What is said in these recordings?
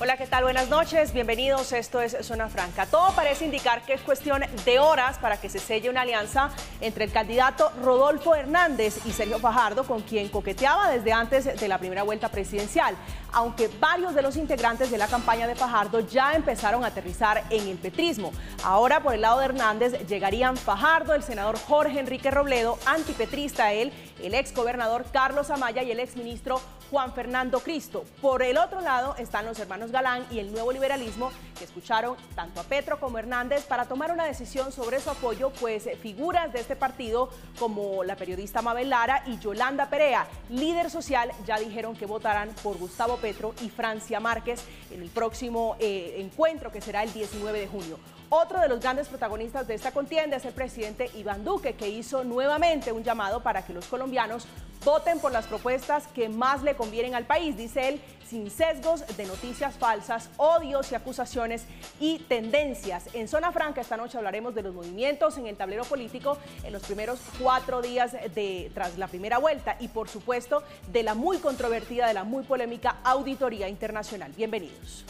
Hola, ¿qué tal? Buenas noches, bienvenidos. Esto es Zona Franca. Todo parece indicar que es cuestión de horas para que se selle una alianza entre el candidato Rodolfo Hernández y Sergio Fajardo, con quien coqueteaba desde antes de la primera vuelta presidencial. Aunque varios de los integrantes de la campaña de Fajardo ya empezaron a aterrizar en el petrismo. Ahora, por el lado de Hernández, llegarían Fajardo, el senador Jorge Enrique Robledo, antipetrista él, el ex gobernador Carlos Amaya y el ex ministro Juan Fernando Cristo. Por el otro lado están los hermanos Galán y el nuevo liberalismo que escucharon tanto a Petro como a Hernández para tomar una decisión sobre su apoyo, pues eh, figuras de este partido como la periodista Mabel Lara y Yolanda Perea, líder social, ya dijeron que votarán por Gustavo Petro y Francia Márquez en el próximo eh, encuentro que será el 19 de junio. Otro de los grandes protagonistas de esta contienda es el presidente Iván Duque, que hizo nuevamente un llamado para que los colombianos voten por las propuestas que más le convienen al país, dice él, sin sesgos de noticias falsas, odios y acusaciones y tendencias. En Zona Franca esta noche hablaremos de los movimientos en el tablero político en los primeros cuatro días de, tras la primera vuelta y por supuesto de la muy controvertida, de la muy polémica auditoría internacional. Bienvenidos.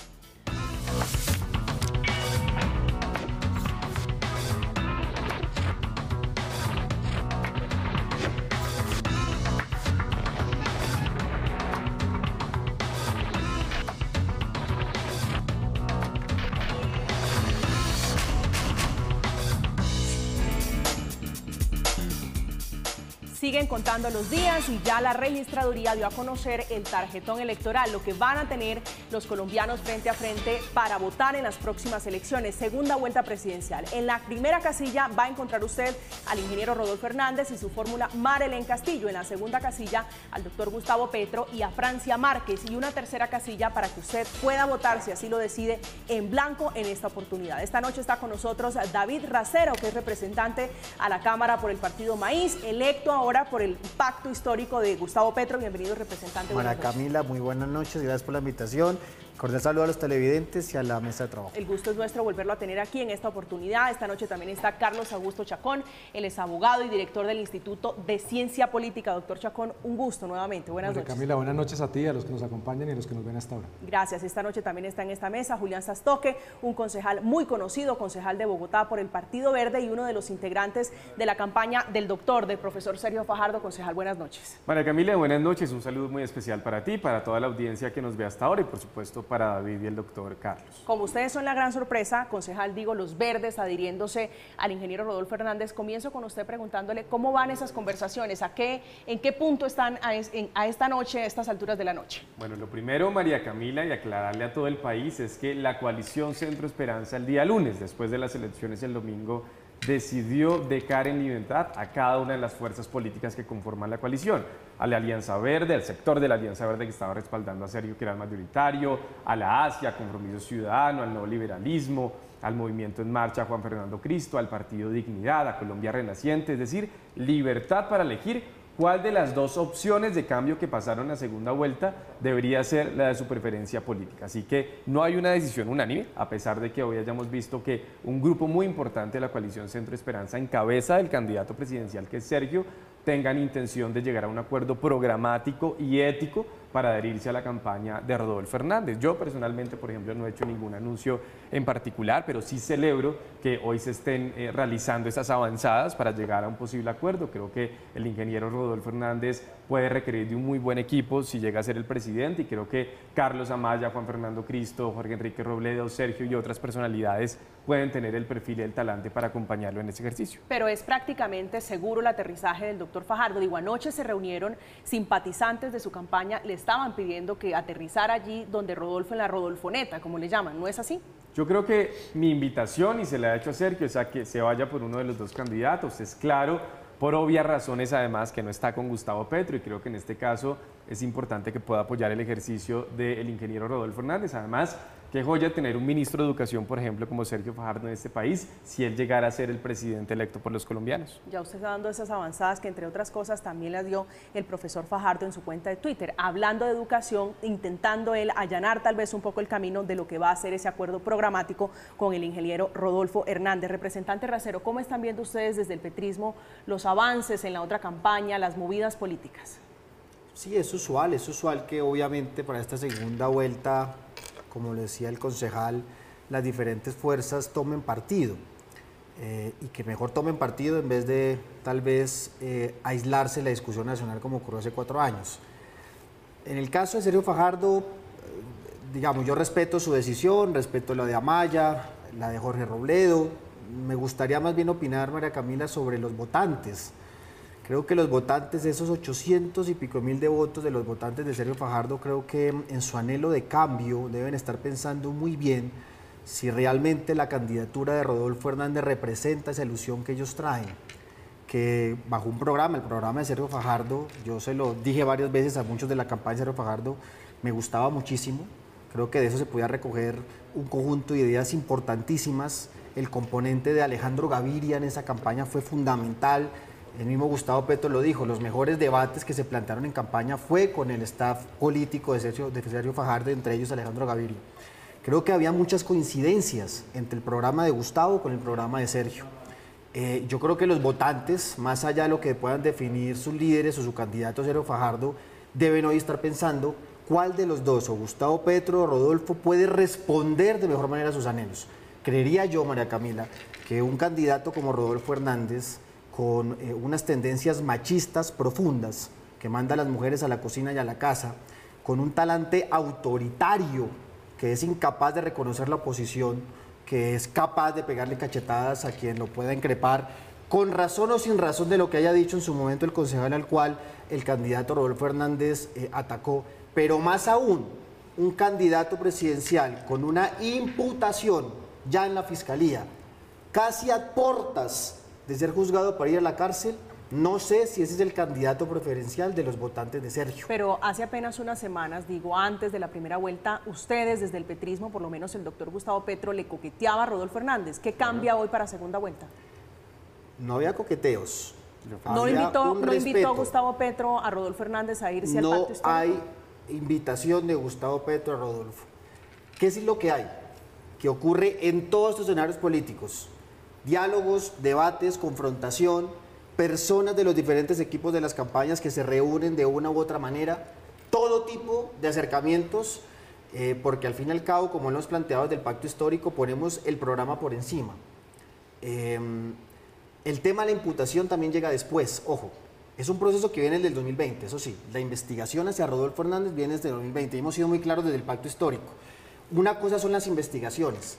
Siguen contando los días y ya la registraduría dio a conocer el tarjetón electoral, lo que van a tener los colombianos frente a frente para votar en las próximas elecciones, segunda vuelta presidencial. En la primera casilla va a encontrar usted al ingeniero Rodolfo Hernández y su fórmula Marelén Castillo. En la segunda casilla al doctor Gustavo Petro y a Francia Márquez. Y una tercera casilla para que usted pueda votar, si así lo decide, en blanco en esta oportunidad. Esta noche está con nosotros David Racero, que es representante a la Cámara por el Partido Maíz, electo ahora por el pacto histórico de Gustavo Petro. Bienvenido, representante. María Camila, muy buenas noches, gracias por la invitación. Cordial saludo a los televidentes y a la mesa de trabajo. El gusto es nuestro volverlo a tener aquí en esta oportunidad. Esta noche también está Carlos Augusto Chacón, él es abogado y director del Instituto de Ciencia Política. Doctor Chacón, un gusto nuevamente. Buenas noches. Camila, buenas noches a ti, a los que nos acompañan y a los que nos ven hasta ahora. Gracias. Esta noche también está en esta mesa Julián Sastoque, un concejal muy conocido, concejal de Bogotá por el Partido Verde y uno de los integrantes de la campaña del doctor, del profesor Sergio Fajardo. Concejal, buenas noches. María Camila, buenas noches. Un saludo muy especial para ti, para toda la audiencia que nos ve hasta ahora y por supuesto para David y el doctor Carlos. Como ustedes son la gran sorpresa, concejal, digo, los verdes adhiriéndose al ingeniero Rodolfo Hernández, comienzo con usted preguntándole cómo van esas conversaciones, a qué, en qué punto están a, a esta noche, a estas alturas de la noche. Bueno, lo primero, María Camila, y aclararle a todo el país, es que la coalición Centro Esperanza el día lunes, después de las elecciones el domingo, decidió dejar en libertad a cada una de las fuerzas políticas que conforman la coalición, a la Alianza Verde, al sector de la Alianza Verde que estaba respaldando a Sergio, que era el mayoritario, a la Asia, Compromiso Ciudadano, al nuevo liberalismo, al Movimiento en Marcha, Juan Fernando Cristo, al Partido Dignidad, a Colombia Renaciente, es decir, libertad para elegir cuál de las dos opciones de cambio que pasaron a segunda vuelta debería ser la de su preferencia política. Así que no hay una decisión unánime, a pesar de que hoy hayamos visto que un grupo muy importante de la coalición Centro Esperanza, en cabeza del candidato presidencial que es Sergio, tengan intención de llegar a un acuerdo programático y ético para adherirse a la campaña de Rodolfo Fernández. Yo personalmente, por ejemplo, no he hecho ningún anuncio en particular, pero sí celebro que hoy se estén eh, realizando esas avanzadas para llegar a un posible acuerdo. Creo que el ingeniero Rodolfo Fernández puede requerir de un muy buen equipo si llega a ser el presidente y creo que Carlos Amaya, Juan Fernando Cristo, Jorge Enrique Robledo, Sergio y otras personalidades pueden tener el perfil y el talante para acompañarlo en ese ejercicio. Pero es prácticamente seguro el aterrizaje del doctor Fajardo. Digo, anoche se reunieron simpatizantes de su campaña, le estaban pidiendo que aterrizara allí donde Rodolfo en la Rodolfoneta, como le llaman, ¿no es así? Yo creo que mi invitación, y se le ha hecho a Sergio, es a que se vaya por uno de los dos candidatos. Es claro, por obvias razones además, que no está con Gustavo Petro, y creo que en este caso es importante que pueda apoyar el ejercicio del ingeniero Rodolfo Hernández. Además, Qué joya tener un ministro de Educación, por ejemplo, como Sergio Fajardo en este país, si él llegara a ser el presidente electo por los colombianos. Ya usted está dando esas avanzadas que, entre otras cosas, también las dio el profesor Fajardo en su cuenta de Twitter, hablando de educación, intentando él allanar tal vez un poco el camino de lo que va a ser ese acuerdo programático con el ingeniero Rodolfo Hernández. Representante Racero, ¿cómo están viendo ustedes desde el petrismo los avances en la otra campaña, las movidas políticas? Sí, es usual, es usual que obviamente para esta segunda vuelta como lo decía el concejal, las diferentes fuerzas tomen partido. Eh, y que mejor tomen partido en vez de tal vez eh, aislarse la discusión nacional como ocurrió hace cuatro años. En el caso de Sergio Fajardo, eh, digamos, yo respeto su decisión, respeto la de Amaya, la de Jorge Robledo. Me gustaría más bien opinar, María Camila, sobre los votantes. Creo que los votantes, esos 800 y pico mil de votos de los votantes de Sergio Fajardo, creo que en su anhelo de cambio deben estar pensando muy bien si realmente la candidatura de Rodolfo Hernández representa esa ilusión que ellos traen. Que bajo un programa, el programa de Sergio Fajardo, yo se lo dije varias veces a muchos de la campaña de Sergio Fajardo, me gustaba muchísimo. Creo que de eso se podía recoger un conjunto de ideas importantísimas. El componente de Alejandro Gaviria en esa campaña fue fundamental. El mismo Gustavo Petro lo dijo, los mejores debates que se plantearon en campaña fue con el staff político de Sergio, Fajardo, entre ellos Alejandro Gaviria creo que había muchas coincidencias entre el programa de Gustavo con el programa de Sergio. Eh, yo creo que los votantes, más allá de lo que puedan definir sus líderes o su candidato Sergio Fajardo, deben hoy estar pensando cuál de los dos, o Gustavo Petro o Rodolfo, puede responder de mejor manera a sus anhelos. Creería yo, María Camila, que un candidato como Rodolfo Hernández, con eh, unas tendencias machistas profundas, que manda a las mujeres a la cocina y a la casa, con un talante autoritario que es incapaz de reconocer la oposición, que es capaz de pegarle cachetadas a quien lo pueda increpar, con razón o sin razón de lo que haya dicho en su momento el concejal al cual el candidato Rodolfo Hernández eh, atacó, pero más aún, un candidato presidencial con una imputación ya en la fiscalía, casi a portas de ser juzgado para ir a la cárcel, no sé si ese es el candidato preferencial de los votantes de Sergio. Pero hace apenas unas semanas, digo, antes de la primera vuelta, ustedes desde el petrismo, por lo menos el doctor Gustavo Petro, le coqueteaba a Rodolfo Hernández. ¿Qué cambia hoy para segunda vuelta? No había coqueteos. No invitó, no invitó Gustavo Petro a Rodolfo Hernández a irse al pacto histórico. No hay invitación de Gustavo Petro a Rodolfo. ¿Qué es lo que hay? Que ocurre en todos estos escenarios políticos. Diálogos, debates, confrontación personas de los diferentes equipos de las campañas que se reúnen de una u otra manera, todo tipo de acercamientos, eh, porque al fin y al cabo, como hemos planteado desde el pacto histórico, ponemos el programa por encima. Em, el tema de la imputación también llega después, ojo, es un proceso que viene desde el 2020, eso sí, la investigación hacia Rodolfo Hernández viene desde el 2020, y hemos sido muy claros desde el pacto histórico. Una cosa son las investigaciones.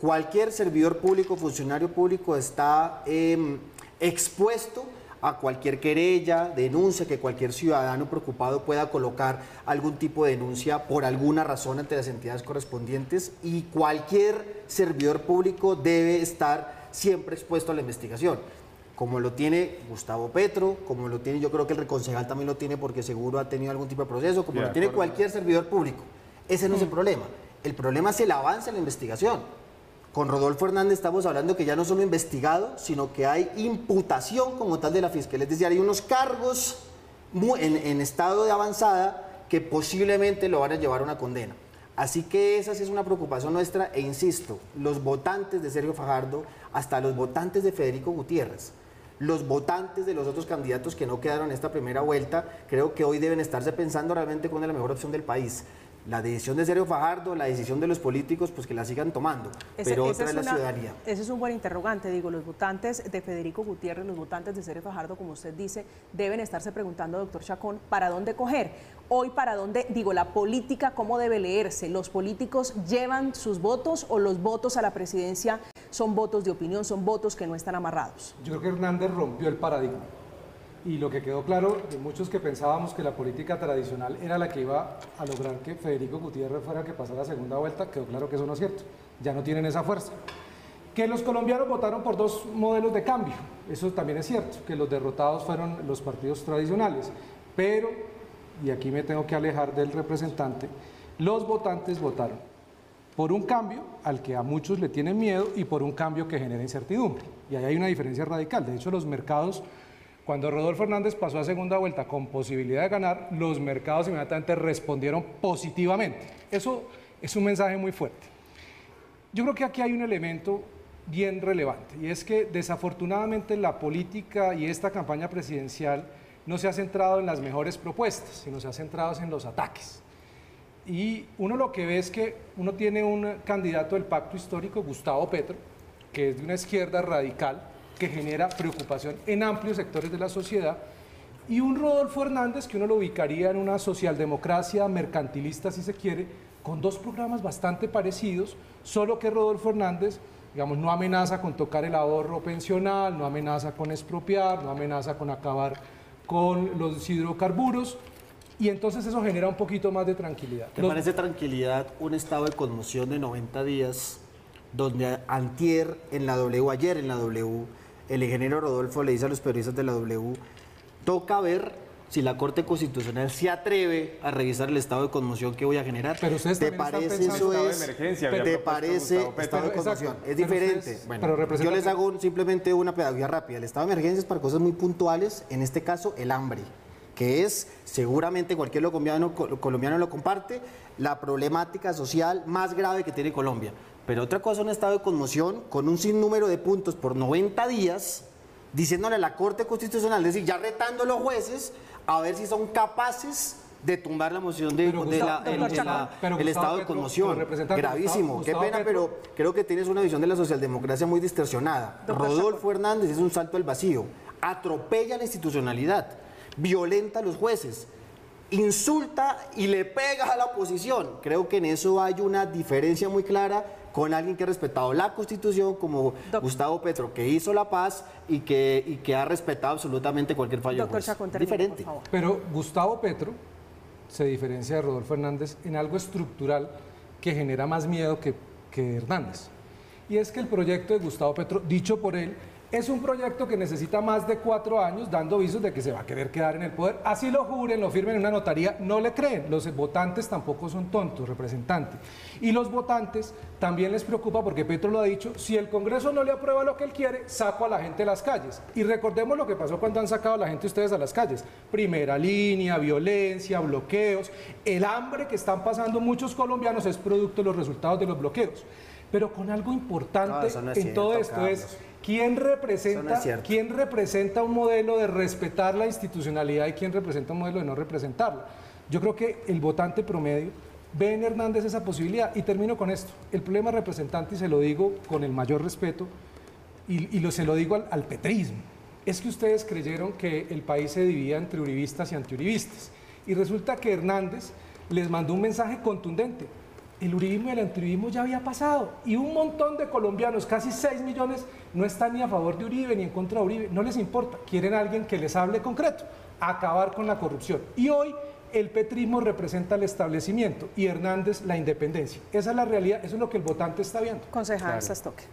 Cualquier servidor público, funcionario público está em, expuesto a cualquier querella, denuncia, que cualquier ciudadano preocupado pueda colocar algún tipo de denuncia por alguna razón ante las entidades correspondientes y cualquier servidor público debe estar siempre expuesto a la investigación. Como lo tiene Gustavo Petro, como lo tiene, yo creo que el reconcejal también lo tiene porque seguro ha tenido algún tipo de proceso, como lo tiene cualquier servidor público. Ese no es el mm. problema. El problema es el avance en la investigación. Con Rodolfo Hernández estamos hablando que ya no solo investigado, sino que hay imputación como tal de la fiscalía. Es decir, hay unos cargos en, estado de avanzada que posiblemente lo van a llevar a una condena. Así que esa sí es una preocupación nuestra e insisto, los votantes de Sergio Fajardo, hasta los votantes de Federico Gutiérrez, los votantes de los otros candidatos que no quedaron en esta primera vuelta, creo que hoy deben estarse pensando realmente cuál es la mejor opción del país la decisión de Sergio Fajardo, la decisión de los políticos, pues que la sigan tomando, pero otra es, la ciudadanía. Ese es un buen interrogante, digo, los votantes de Federico Gutiérrez, los votantes de Sergio Fajardo, como usted dice, deben estarse preguntando, doctor Chacón, ¿para dónde coger? Hoy, ¿para dónde, digo, la política, cómo debe leerse? ¿Los políticos llevan sus votos o los votos a la presidencia son votos de opinión, son votos que no están amarrados? Yo creo que Hernández rompió el paradigma y lo que quedó claro de muchos que pensábamos que la política tradicional era la que iba a lograr que Federico Gutiérrez fuera que pasara la segunda vuelta, quedó claro que eso no es cierto, ya no tienen esa fuerza. Que los colombianos votaron por dos modelos de cambio, eso también es cierto, que los derrotados fueron los partidos tradicionales, pero, y aquí me tengo que alejar del representante, los votantes votaron por un cambio al que a muchos le tienen miedo y por un cambio que genera incertidumbre. Y ahí hay una diferencia radical. De hecho, los mercados cuando Rodolfo Hernández pasó a segunda vuelta con posibilidad de ganar, los mercados inmediatamente respondieron positivamente. Eso es un mensaje muy fuerte. Yo creo que aquí hay un elemento bien relevante y es que desafortunadamente la política y esta campaña presidencial no se ha centrado en las mejores propuestas, sino se ha centrado en los ataques. Y uno lo que ve es que uno tiene un candidato del pacto histórico, Gustavo Petro, que es de una izquierda radical, que genera preocupación en amplios sectores de la sociedad, y un Rodolfo Hernández que uno lo ubicaría en una socialdemocracia mercantilista, si se quiere, con dos programas bastante parecidos, solo que Rodolfo Hernández, digamos, no amenaza con tocar el ahorro pensional, no amenaza con expropiar, no amenaza con acabar con los hidrocarburos, y entonces eso genera un poquito más de tranquilidad. ¿Te parece tranquilidad un estado de conmoción de 90 días donde antier en la W, ayer en la W, el ingeniero Rodolfo le dice a los periodistas de la W, toca ver si la Corte Constitucional se atreve a revisar el estado de conmoción que voy a generar. Pero ustedes ¿Te parece eso es? estado de emergencia, ¿Te parece estado de conmoción? exacto. Es diferente. ustedes- Bueno, pero yo les hago un- simplemente una pedagogía rápida. El estado de emergencia es para cosas muy puntuales, en este caso el hambre que es, seguramente cualquier colombiano, col- colombiano lo comparte, la problemática social más grave que tiene Colombia. Pero otra cosa, un estado de conmoción con un sinnúmero de puntos por 90 días, diciéndole a la Corte Constitucional, es decir, ya retando a los jueces a ver si son capaces de tumbar la moción de, Pero de la- el, el- la- estado de conmoción. Gravísimo, Gustavo- qué Gustavo pena, Petro- pero creo que tienes una visión de la socialdemocracia muy distorsionada. Doctor Rodolfo Hernández es un salto al vacío, atropella la institucionalidad, violenta a los jueces, insulta y le pega a la oposición. Creo que en eso hay una diferencia muy clara con alguien que ha respetado la Constitución como Gustavo Petro, que hizo la paz y que, y que ha respetado absolutamente cualquier fallo. del Doctor juez. Chacón, termine, Diferente. por favor. Pero Gustavo Petro se diferencia de Rodolfo Hernández en algo estructural que genera más miedo que, que Hernández. Y es que el proyecto de Gustavo Petro, dicho por él, es un proyecto que necesita más de cuatro años dando visos de que se va a querer quedar en el poder. Así lo juren, lo firmen en una notaría, no le creen. Los votantes tampoco son tontos, representantes. Y los votantes también les preocupa porque Petro lo ha dicho, si el Congreso no le aprueba lo que él quiere, saco a la gente de las calles. Y recordemos lo que pasó cuando han sacado a la gente ustedes a las calles. Primera línea, violencia, bloqueos. El hambre que están pasando muchos colombianos es producto de los resultados de los bloqueos. Pero con algo importante No, eso no es en cierto, todo esto Carlos. es quién no representa, quién representa un modelo de respetar la institucionalidad y quién representa un modelo de no representarla. Yo creo que el votante promedio ve en Hernández esa posibilidad. Y termino con esto. El problema representante, y se lo digo con el mayor respeto, y, y lo, se lo digo al, al petrismo, es que ustedes creyeron que el país se dividía entre uribistas y antiuribistas. Y resulta que Hernández les mandó un mensaje contundente. El uribismo y el antiuribismo ya había pasado. Y un montón de colombianos, casi 6 millones, no están ni a favor de Uribe ni en contra de Uribe. No les importa. Quieren a alguien que les hable concreto. Acabar con la corrupción. Y hoy el petrismo representa el establecimiento y Hernández la independencia. Esa es la realidad. Eso es lo que el votante está viendo. Concejal Claro. Sastoque.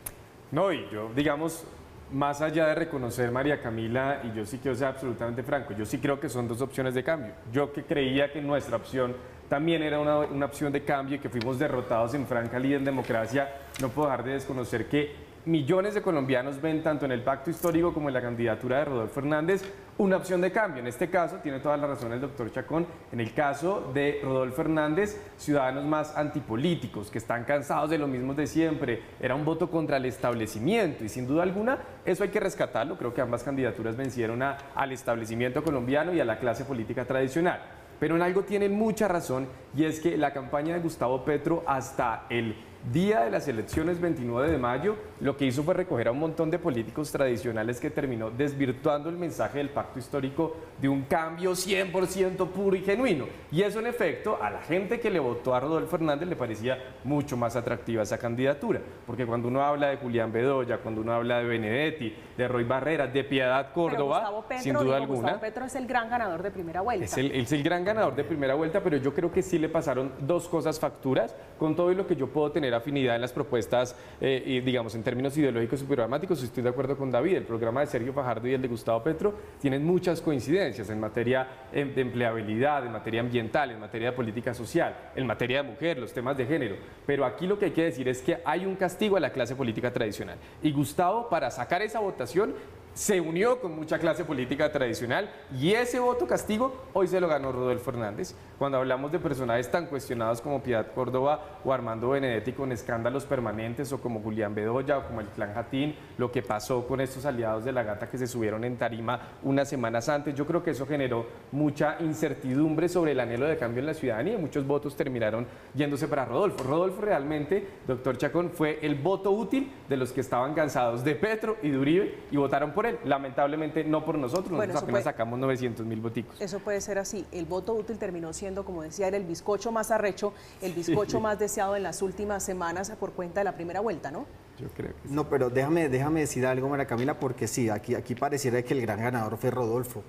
No, y yo, digamos, más allá de reconocer María Camila, y yo sí quiero ser absolutamente franco, yo sí creo que son dos opciones de cambio. Yo que creía que nuestra opción también era una, opción de cambio y que fuimos derrotados en franca ley en democracia, no puedo dejar de desconocer que millones de colombianos ven tanto en el pacto histórico como en la candidatura de Rodolfo Hernández una opción de cambio. En este caso, tiene toda la razón el doctor Chacón, en el caso de Rodolfo Hernández, ciudadanos más antipolíticos, que están cansados de lo mismo de siempre, era un voto contra el establecimiento y sin duda alguna eso hay que rescatarlo, creo que ambas candidaturas vencieron a- al establecimiento colombiano y a la clase política tradicional. Pero en algo tienen mucha razón y es que la campaña de Gustavo Petro hasta el día de las elecciones 29 de mayo lo que hizo fue recoger a un montón de políticos tradicionales que terminó desvirtuando el mensaje del pacto histórico de un cambio 100% puro y genuino. Y eso en efecto a la gente que le votó a Rodolfo Hernández le parecía mucho más atractiva esa candidatura. Porque cuando uno habla de Julián Bedoya, cuando uno habla de Benedetti, de Roy Barreras, de Piedad Córdoba, Petro, sin duda digo, alguna. Gustavo Petro es el gran ganador de primera vuelta. Es el, es el gran ganador de primera vuelta, pero yo creo que sí le pasaron dos cosas facturas con todo y lo que yo puedo tener afinidad en las propuestas, eh, y digamos, en términos ideológicos y programáticos. Estoy de acuerdo con David. El programa de Sergio Fajardo y el de Gustavo Petro tienen muchas coincidencias en materia eh, de empleabilidad, en materia ambiental, en materia de política social, en materia de mujer, los temas de género. Pero aquí lo que hay que decir es que hay un castigo a la clase política tradicional. Y Gustavo, para sacar esa votación, se unió con mucha clase política tradicional y ese voto castigo hoy se lo ganó Rodolfo Hernández. Cuando hablamos de personajes tan cuestionados como Piedad Córdoba o Armando Benedetti con escándalos permanentes o como Julián Bedoya o como el clan Jatín, lo que pasó con estos aliados de la gata que se subieron en tarima unas semanas antes, yo creo que eso generó mucha incertidumbre sobre el anhelo de cambio en la ciudadanía y muchos votos terminaron yéndose para Rodolfo. Rodolfo realmente, doctor Chacón, fue el voto útil de los que estaban cansados de Petro y de Uribe y votaron por Lamentablemente no por nosotros, nosotros apenas sacamos 900 mil voticos. Eso puede ser así. El voto útil terminó siendo, como decía, era el bizcocho más arrecho, el bizcocho más deseado en las últimas semanas por cuenta de la primera vuelta, ¿no? Yo creo que sí. No, pero déjame, déjame decir algo, María Camila, porque sí, aquí, aquí pareciera que el gran ganador fue Rodolfo.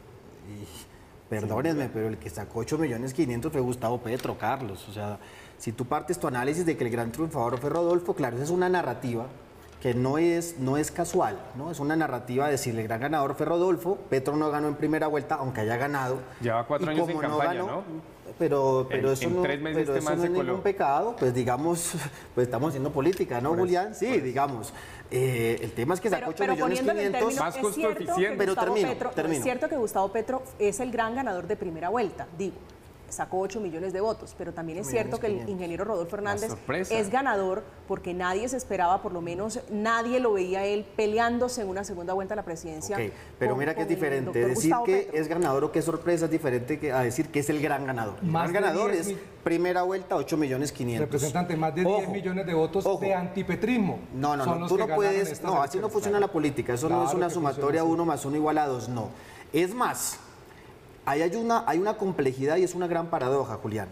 Y perdónenme, pero el que sacó 8 millones 500 fue Gustavo Petro, Carlos. O sea, si tú partes tu análisis de que el gran triunfador fue Rodolfo, claro, esa es una narrativa que no es, no es casual, ¿no? Es una narrativa de decirle, el gran ganador fue Rodolfo, Petro no ganó en primera vuelta, aunque haya ganado. Lleva cuatro años en campaña, ¿no? Pero, pero eso, no, pero eso no es ningún pecado, pues digamos, pues estamos haciendo política, ¿no, Julián? Sí, digamos. Eh, el tema es que sacó 8 millones 500. Más costo eficiente. Pero termino, termino. Es cierto que Gustavo Petro es el gran ganador de primera vuelta, digo sacó 8 millones de votos, pero también es cierto que el ingeniero Rodolfo Hernández es ganador porque nadie se esperaba, por lo menos nadie lo veía él peleándose en una segunda vuelta a la presidencia. pero mira que es diferente, decir que es ganador o que es sorpresa es diferente que a decir que es el gran ganador. El gran ganador es primera vuelta 8 millones 500. Representante, más de 10 millones de votos de antipetrismo. No, no, no, tú no puedes, no, así no funciona la política, eso no es una sumatoria uno más uno igual a dos, no. Es más, hay una, hay una complejidad y es una gran paradoja, Julián.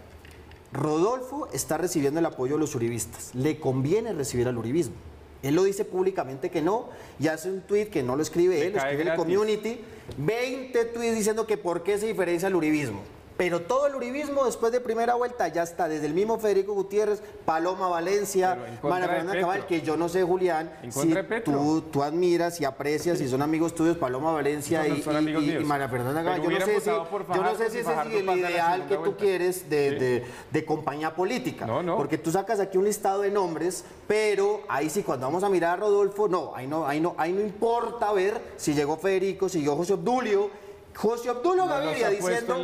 Rodolfo está recibiendo el apoyo de los uribistas. Le conviene recibir al uribismo. Él lo dice públicamente que no y hace un tweet que no lo escribe él, lo escribe el community. 20 tweets diciendo que por qué se diferencia el uribismo. Pero todo el uribismo después de primera vuelta ya está, desde el mismo Federico Gutiérrez, Paloma Valencia, María Fernanda Cabal, que yo no sé, Julián, si tú, tú, admiras y aprecias y son amigos tuyos, Paloma Valencia y, María Fernanda Cabal. Yo no, sé si, yo no sé si ese es el ideal que tú quieres de, de, compañía política. No, no. Porque tú sacas aquí un listado de nombres, pero ahí sí, cuando vamos a mirar a Rodolfo, no, ahí no, ahí no, ahí no importa ver si llegó Federico, si llegó José Obdulio José Obdulio Gaviria diciendo,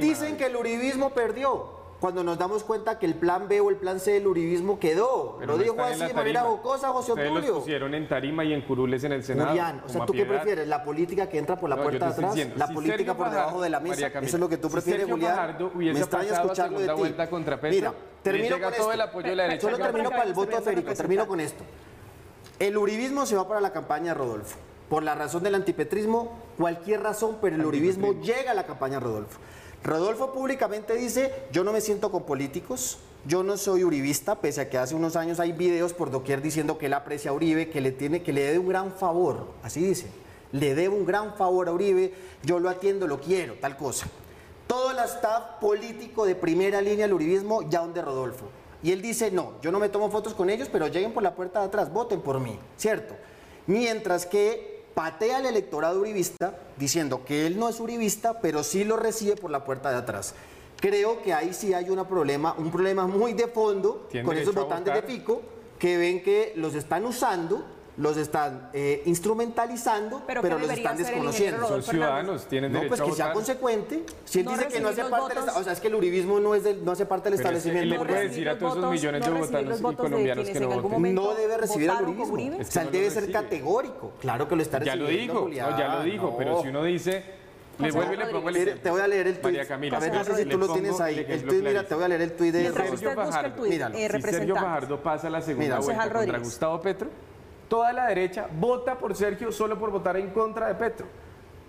dicen que el uribismo perdió. Cuando nos damos cuenta que el plan B o el plan C del uribismo quedó. lo dijo así de manera jocosa José Obdulio. Ustedes los pusieron en tarima y en curules en el Senado. Julián, o sea, ¿tú qué prefieres? ¿La política que entra por la puerta de atrás? ¿La política por debajo de la mesa? ¿Eso es lo que tú prefieres, Julián? Me extraña escucharlo de ti. Contra Mira, termino con esto. Solo termino para el voto. Termino con esto. El uribismo se va para la campaña Rodolfo por la razón del antipetrismo, cualquier razón, pero el uribismo llega a la campaña Rodolfo. Rodolfo públicamente dice, yo no me siento con políticos, yo no soy uribista, pese a que hace unos años hay videos por doquier diciendo que él aprecia a Uribe, que le, tiene, que le debe un gran favor, así dice, le debo un gran favor a Uribe, yo lo atiendo, lo quiero, tal cosa. Todo el staff político de primera línea del uribismo ya donde Rodolfo. Y él dice, no, yo no me tomo fotos con ellos, pero lleguen por la puerta de atrás, voten por mí, ¿cierto? Mientras que patea al electorado uribista diciendo que él no es uribista, pero sí lo recibe por la puerta de atrás. Creo que ahí sí hay un problema, un problema muy de fondo con esos votantes de Pico que ven que los están usando los están eh, instrumentalizando, pero, los están desconociendo. Son ciudadanos, tienen derecho No, pues que sea consecuente. Si él dice que no hace parte del o sea, es que el uribismo no, es no hace parte del establecimiento. le puede decir a todos esos millones de votantes y colombianos que no votan. No debe recibir el uribismo. O sea, él debe ser categórico. Claro que lo está recibiendo. Ya lo dijo, ya lo dijo, pero si uno dice... Le vuelvo y le pongo el Te voy a leer el tuit. María Camila. A ver, no sé si tú lo tienes ahí. El tuit, mira, te voy a leer el tuit de Sergio Fajardo. Si Sergio Fajardo pasa la segunda vuelta contra Gustavo Petro, toda la derecha vota por Sergio solo por votar en contra de Petro.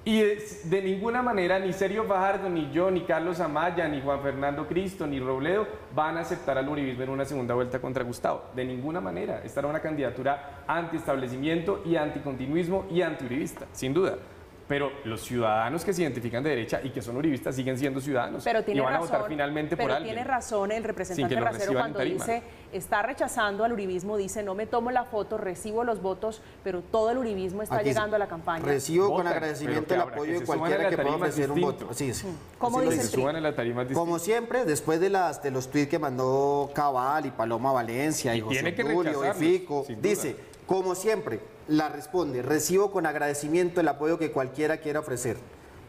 Y de ninguna manera ni Sergio Fajardo, ni yo, ni Carlos Amaya, ni Juan Fernando Cristo, ni Robledo van a aceptar al uribismo en una segunda vuelta contra Gustavo. De ninguna manera. Esta era una candidatura anti-establecimiento y anticontinuismo y anti-uribista, sin duda. Pero los ciudadanos que se identifican de derecha y que son uribistas siguen siendo ciudadanos pero y van a votar finalmente pero por alguien. Tiene razón el representante Racero cuando dice está rechazando al uribismo, dice, no me tomo la foto, recibo los votos, pero todo el uribismo está Aquí llegando a la campaña. Recibo con agradecimiento el apoyo de cualquiera que pueda ofrecer un voto. Así es. ¿Cómo Así suban a la tarima distinta. Como siempre, después de las de los tweets que mandó Cabal y Paloma Valencia y, Y José tiene que Tulio y Fico, dice, como siempre, la responde, recibo con agradecimiento el apoyo que cualquiera quiera ofrecer,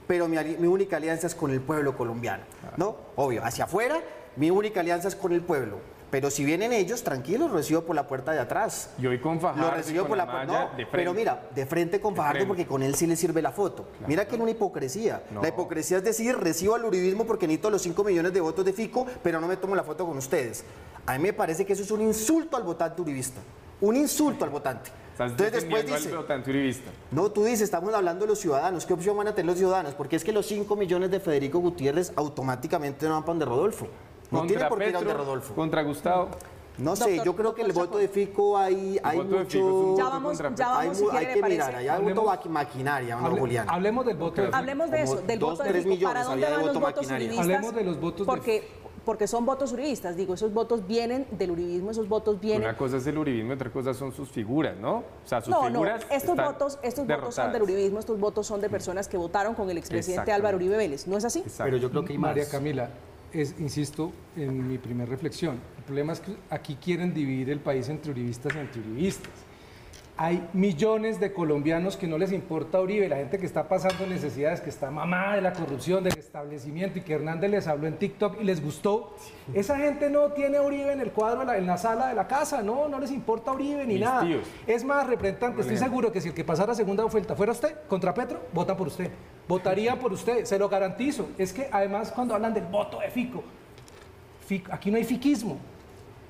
pero mi, mi única alianza es con el pueblo colombiano, ¿no? Obvio, hacia afuera, mi única alianza es con el pueblo, pero si vienen ellos, tranquilos, recibo por la puerta de atrás. Y hoy con Fajardo Lo con por la puerta. No, de frente. pero mira, de frente con De Fajardo frente. porque con él sí le sirve la foto. Mira que es una hipocresía. No. La hipocresía es decir, recibo al uribismo porque necesito los 5 millones de votos de Fico, pero no me tomo la foto con ustedes. A mí me parece que eso es un insulto al votante uribista. Un insulto al votante. Estás Entonces después dice, al votante uribista. no, tú dices, estamos hablando de los ciudadanos. ¿Qué opción van a tener los ciudadanos? Porque es que los 5 millones de Federico Gutiérrez automáticamente no van para donde Rodolfo. No Contra tiene por qué ir a donde Rodolfo. Contra Gustavo. No sé, Doctor, yo creo que el doctor voto de Fico hay, hay voto de mucho... Fico Ya voto vamos, contra ya. Hay, vamos, si hay que mirar, hay voto Hablemos- maqui- maquinaria, ¿no, Hable- Julián? Hablemos del voto de Fico. Hablemos de eso, del dos, voto de tres Fico. millones ¿Para dónde había de van los voto votos maquinaria. Hablemos de los votos del- Porque, porque son votos uribistas, digo, esos votos vienen del uribismo, esos votos vienen... Una cosa es el uribismo, otra cosa son sus figuras, ¿no? O sea, sus No, no, figuras estos están votos, estos votos son del uribismo, estos votos son de personas que votaron con el expresidente. Álvaro Uribe Vélez, ¿no es así? Pero yo creo que hay más. María Camila, es, insisto en mi primera reflexión, el problema es que aquí quieren dividir el país entre uribistas y antiuribistas. Hay millones de colombianos que no les importa Uribe, la gente que está pasando necesidades, que está mamada de la corrupción, del establecimiento y que Hernández les habló en TikTok y les gustó. Esa gente no tiene a Uribe en el cuadro, de la- en la sala de la casa, no, no les importa Uribe ni Mis nada. tíos. Es más, representante, estoy seguro que si el que pasara segunda vuelta fuera usted contra Petro, votan por usted. Votarían por usted, se lo garantizo. Es que además cuando hablan del voto de Fico, Fico- aquí no hay fiquismo.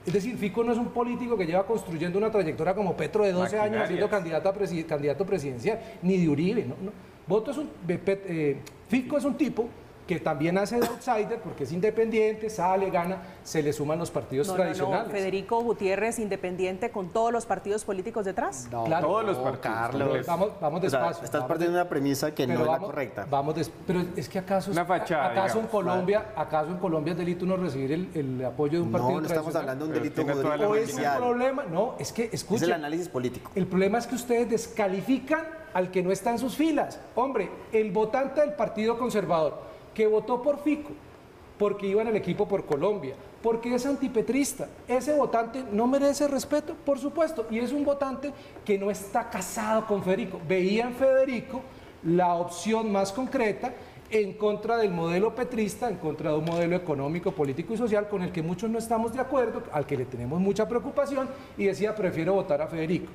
Es decir, Fico no es un político que lleva construyendo una trayectoria como Petro de 12 años siendo candidato, a presi- candidato presidencial, ni de Uribe. ¿no? No. Voto es un, Pet- eh, Fico es un tipo que también hace de outsider porque es independiente, sale, gana, se le suman los partidos No, no, no, tradicionales. Federico Gutiérrez, independiente, con todos los partidos políticos detrás. No, Claro. Todos los partidos. Carlos. Vamos, vamos O sea, despacio. estás vamos partiendo de una premisa que no Pero es la vamos- correcta. Vamos des- pero es que acaso, Una fachada, acaso en. Colombia, acaso en Colombia es delito no recibir el, el apoyo de un No, partido no estamos tradicional? hablando de un delito tiene toda la O es un problema, no, es que Es escuchen, el análisis político. el problema es que ustedes descalifican al que no está en sus filas. Hombre, el votante del Partido Conservador que votó por Fico, porque iba en el equipo por Colombia, porque es antipetrista, ese votante no merece respeto, por supuesto, y es un votante que no está casado con Federico. Veía en Federico la opción más concreta en contra del modelo petrista, en contra de un modelo económico, político y social con el que muchos no estamos de acuerdo, al que le tenemos mucha preocupación, y decía, prefiero votar a Federico.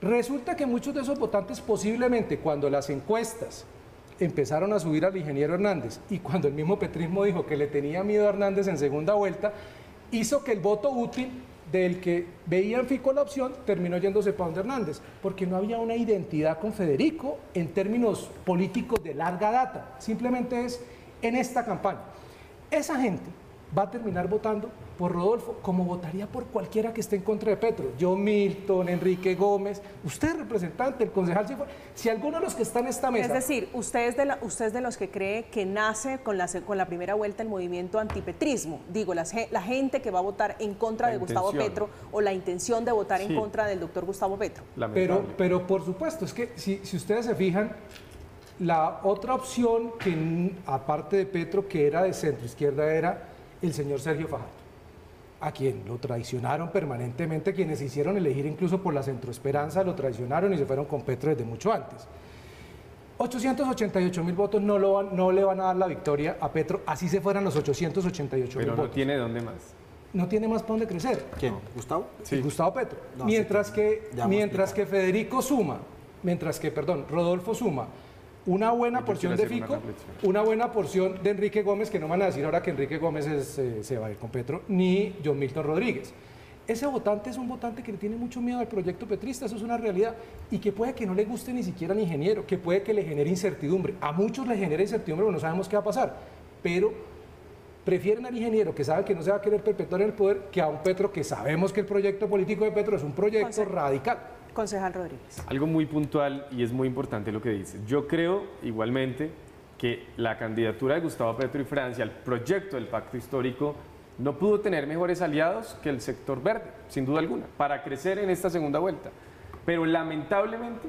Resulta que muchos de esos votantes posiblemente cuando las encuestas empezaron a subir al ingeniero Hernández y cuando el mismo petrismo dijo que le tenía miedo a Hernández en segunda vuelta, hizo que el voto útil del que veían Fico la opción terminó yéndose para donde Hernández, porque no había una identidad con Federico en términos políticos de larga data, simplemente es en esta campaña. Esa gente va a terminar votando por Rodolfo, como votaría por cualquiera que esté en contra de Petro. Yo, Milton, Enrique Gómez, usted representante, el concejal, si, fuera- si alguno de los que están en esta mesa... Es decir, usted es, de la- usted es de los que cree que nace con la, con la primera vuelta el movimiento antipetrismo. Digo, la, gente que va a votar en contra La de Gustavo. Petro o la intención de votar en contra del doctor Gustavo Petro. Pero, Lamentable. pero por supuesto, es que si, si ustedes se fijan, la otra opción que aparte de Petro, que era de centro izquierda, era el señor Sergio Fajardo, a quien lo traicionaron permanentemente, quienes hicieron elegir incluso por la centroesperanza, lo traicionaron y se fueron con Petro desde mucho antes. 888 mil votos no, lo van- no le van a dar la victoria a Petro, así se fueran los 888 mil Pero no votos. tiene dónde más. no tiene más para dónde crecer. ¿Quién? ¿Gustavo? Sí. Gustavo Petro. No, mientras sí, que, mientras que Federico suma, mientras que, perdón, Rodolfo suma una buena porción de Fico, una buena porción de Enrique Gómez, que no van a decir ahora que Enrique Gómez es, eh, se va a ir con Petro, ni John Milton Rodríguez. Ese votante es un votante que le tiene mucho miedo al proyecto petrista, eso es una realidad, y que puede que no le guste ni siquiera al ingeniero, que puede que le genere incertidumbre. A muchos le genera incertidumbre porque no sabemos qué va a pasar, pero prefieren al ingeniero que sabe que no se va a querer perpetuar en el poder que a un Petro que sabemos que el proyecto político de Petro es un proyecto radical. Concejal Rodríguez. Algo muy puntual y es muy importante lo que dice. Yo creo igualmente que la candidatura de Gustavo Petro y Francia al proyecto del pacto histórico no pudo tener mejores aliados que el sector verde, sin duda alguna, para crecer en esta segunda vuelta. Pero lamentablemente,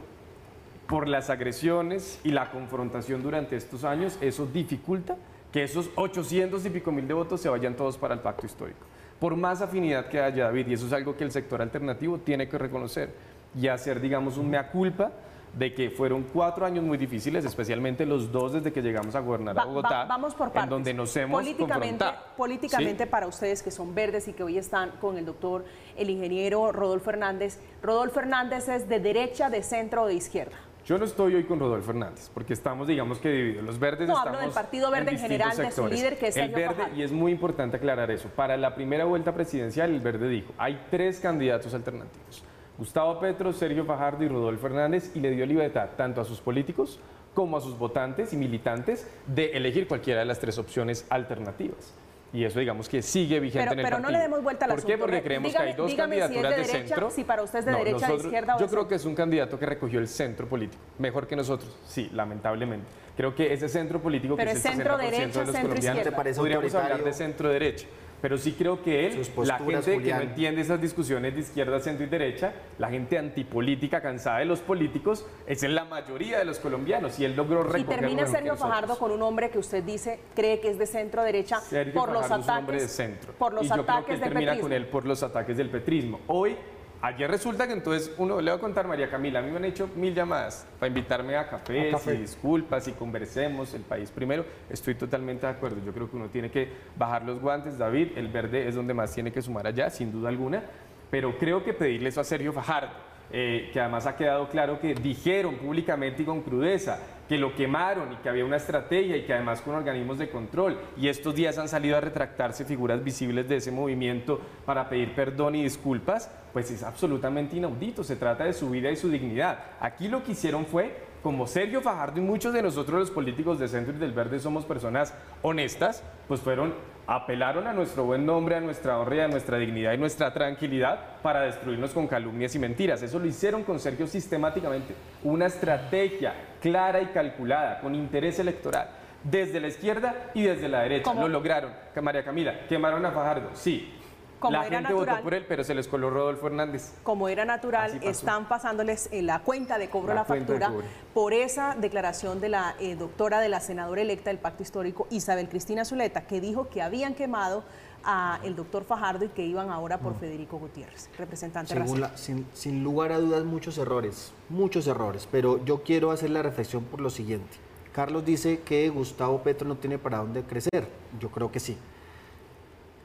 por las agresiones y la confrontación durante estos años, eso dificulta que esos 800 y pico mil de votos se vayan todos para el pacto histórico. Por más afinidad que haya, David, y eso es algo que el sector alternativo tiene que reconocer y hacer, digamos, un mea culpa de que fueron cuatro años muy difíciles, especialmente los dos desde que llegamos a gobernar a Bogotá, vamos por partes. en donde nos hemos políticamente. Políticamente, para ustedes que son verdes y que hoy están con el doctor, el ingeniero Rodolfo Hernández, ¿Rodolfo Hernández es de derecha, de centro o de izquierda? Yo no estoy hoy con Rodolfo Hernández, porque estamos, digamos que divididos. Los verdes no, estamos hablo del Partido Verde en, general, sectores. de su líder, que es El verde, y es muy importante aclarar eso, para la primera vuelta presidencial, el verde dijo, hay tres candidatos alternativos. Gustavo Petro, Sergio Fajardo y Rodolfo Hernández, y le dio libertad tanto a sus políticos como a sus votantes y militantes de elegir cualquiera de las tres opciones alternativas. Y eso digamos que sigue vigente Pero, en el pero no partido. le demos vuelta al ¿Por qué? Porque Re- creemos dígame- que hay dos dígame si es de candidaturas de, derecha, centro. si para usted es de No, derecha, de nosotros- izquierda o de Yo creo que es un candidato que recogió el centro político, mejor que nosotros, sí, lamentablemente. Creo que ese centro político Pero que es el 60% centro derecha, de los centro colombianos, izquierda. ¿Te parece podríamos hablar de centro derecha. Pero sí creo que él, la gente que no entiende esas discusiones de izquierda, centro y derecha, la gente antipolítica, cansada de los políticos, es la mayoría de los colombianos y él logró Y recoger termina mejor que Sergio. Fajardo con un hombre que usted dice cree que es de centro derecha Sergio por los Fajardo es un hombre de ataques centro. por los y yo creo que ataques él del termina petrismo. con él por los ataques del petrismo. Hoy, ayer resulta que entonces uno, le voy a contar María Camila, a mí me han hecho mil llamadas para invitarme a cafés A café. y disculpas y conversemos el país primero. Estoy totalmente de acuerdo. Yo creo que uno tiene que bajar los guantes, David. El verde es donde más tiene que sumar allá, sin duda alguna. Pero creo que pedirle eso a Sergio Fajardo. eh, que además ha quedado claro que dijeron públicamente y con crudeza que lo quemaron y que había una estrategia y que además con organismos de control. Y estos días han salido a retractarse figuras visibles de ese movimiento para pedir perdón y disculpas, pues es absolutamente inaudito. Se trata de su vida y su dignidad. Aquí lo que hicieron fue, como Sergio Fajardo y muchos de nosotros los políticos de Centro y del Verde somos personas honestas, pues fueron apelaron a nuestro buen nombre, a nuestra honra a nuestra dignidad y nuestra tranquilidad para destruirnos con calumnias y mentiras. Eso lo hicieron con Sergio sistemáticamente. Una estrategia clara y calculada, con interés electoral. Desde la izquierda y desde la derecha. Lo lograron. María Camila, quemaron a Fajardo. Sí. Como la gente natural. votó por él, pero se les coló Rodolfo Hernández. como era natural, están pasándoles en la cuenta de cobro La la, factura por esa declaración de la eh, doctora de la senadora electa del Pacto Histórico, Isabel Cristina Zuleta, que dijo que habían quemado a el doctor Fajardo y que iban ahora por Federico Gutiérrez, representante Según la- sin, sin lugar a dudas, muchos errores, muchos errores, pero yo quiero hacer la reflexión por lo siguiente. Carlos dice que Gustavo Petro no tiene para dónde crecer. Yo creo que sí.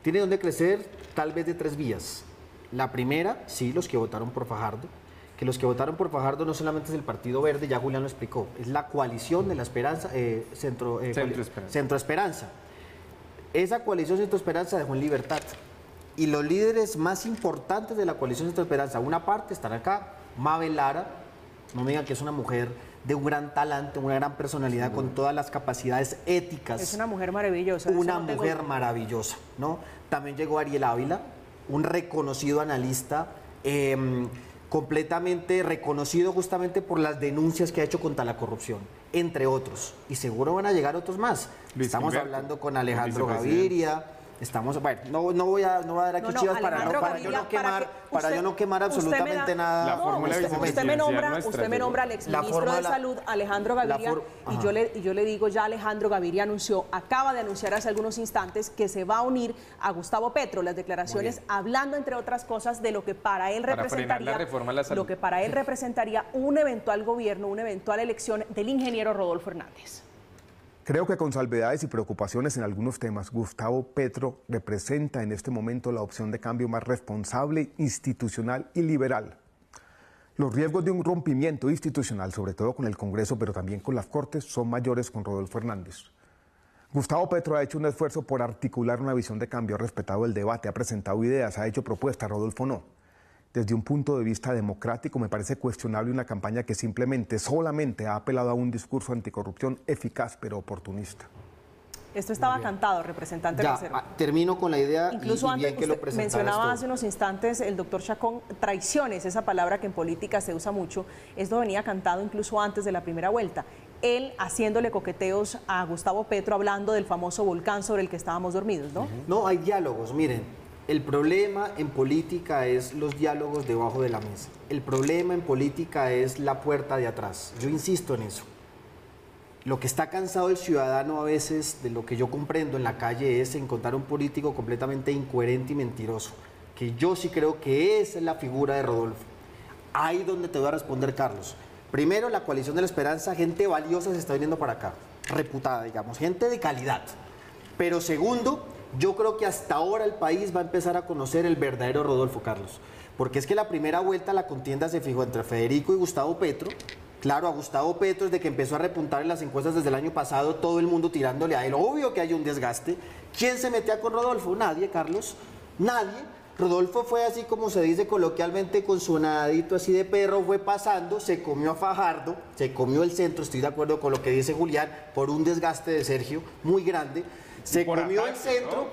Tiene dónde crecer tal vez de tres vías. La primera, sí, los que votaron por Fajardo, que los que votaron por Fajardo no solamente es el Partido Verde, ya Julián lo explicó, es la coalición de la Esperanza, eh, Centro, eh, Centro Esperanza. Centro Esperanza. Esa coalición Centro Esperanza dejó en libertad. Y los líderes más importantes de la coalición Centro Esperanza, una parte están acá, Mabel Lara, no me digan que es una mujer de un gran talante, una gran personalidad, con todas las capacidades éticas. Es una mujer maravillosa. Una no mujer maravillosa, ¿no? También llegó Ariel Ávila, un reconocido analista, eh, completamente reconocido justamente por las denuncias que ha hecho contra la corrupción, entre otros. Y seguro van a llegar otros más. Luis Estamos hablando con Alejandro. Gaviria. Estamos, bueno, no, no voy a, no voy a dar aquí No, no, chivas para, para yo Gaviria, no quemar, para yo no quemar absolutamente da- nada. La No, fórmula usted, usted me nombra, nuestra usted me nombra al exministro de la- Salud, Alejandro Gaviria, for- y yo, le, y yo le digo, ya Alejandro Gaviria anunció, acaba de anunciar hace algunos instantes que se va a unir a Gustavo Petro. Las declaraciones hablando, entre otras cosas, de lo que para él representaría, la reforma a la salud. lo que para él representaría un eventual gobierno, una eventual elección del ingeniero Rodolfo Hernández. Creo que con salvedades y preocupaciones en algunos temas, Gustavo Petro representa en este momento la opción de cambio más responsable, institucional y liberal. Los riesgos de un rompimiento institucional, sobre todo con el Congreso, pero también con las Cortes, son mayores con Rodolfo Hernández. Gustavo Petro ha hecho un esfuerzo por articular una visión de cambio, ha respetado el debate, ha presentado ideas, ha hecho propuestas, Rodolfo no. Desde un punto de vista democrático me parece cuestionable una campaña que simplemente, solamente ha apelado a un discurso anticorrupción eficaz pero oportunista. Esto estaba cantado, representante Ya, Reserva. ah, termino con la idea Incluso y, antes bien que usted mencionaba tú. hace unos instantes el doctor Chacón, traiciones, esa palabra que en política se usa mucho, esto venía cantado incluso antes de la primera vuelta. él haciéndole coqueteos a Gustavo Petro hablando del famoso volcán sobre el que estábamos dormidos, ¿no? No, hay diálogos, miren. El problema en política es los diálogos debajo de la mesa. El problema en política es la puerta de atrás. Yo insisto en eso. Lo que está cansado el ciudadano a veces, de lo que yo comprendo en la calle, es encontrar un político completamente incoherente y mentiroso. Que yo sí creo que esa es la figura de Rodolfo. Ahí donde te voy a responder, Carlos. Primero, la coalición de la esperanza, gente valiosa se está viniendo para acá, reputada, digamos, gente de calidad. Pero segundo, yo creo que hasta ahora el país va a empezar a conocer el verdadero Rodolfo Carlos. Porque es que la primera vuelta la contienda se fijó entre Federico y Gustavo Petro, Claro, a Gustavo Petro, desde que empezó a repuntar en las encuestas desde el año pasado, todo el mundo tirándole a él. Obvio que hay un desgaste. ¿Quién se metía con Rodolfo? Nadie, Carlos. Nadie. Rodolfo fue así como se dice coloquialmente, con su nadadito así de perro, fue pasando, se comió a Fajardo, se comió el centro, estoy de acuerdo con lo que dice Julián, por un desgaste de Sergio muy grande. Se comió el centro,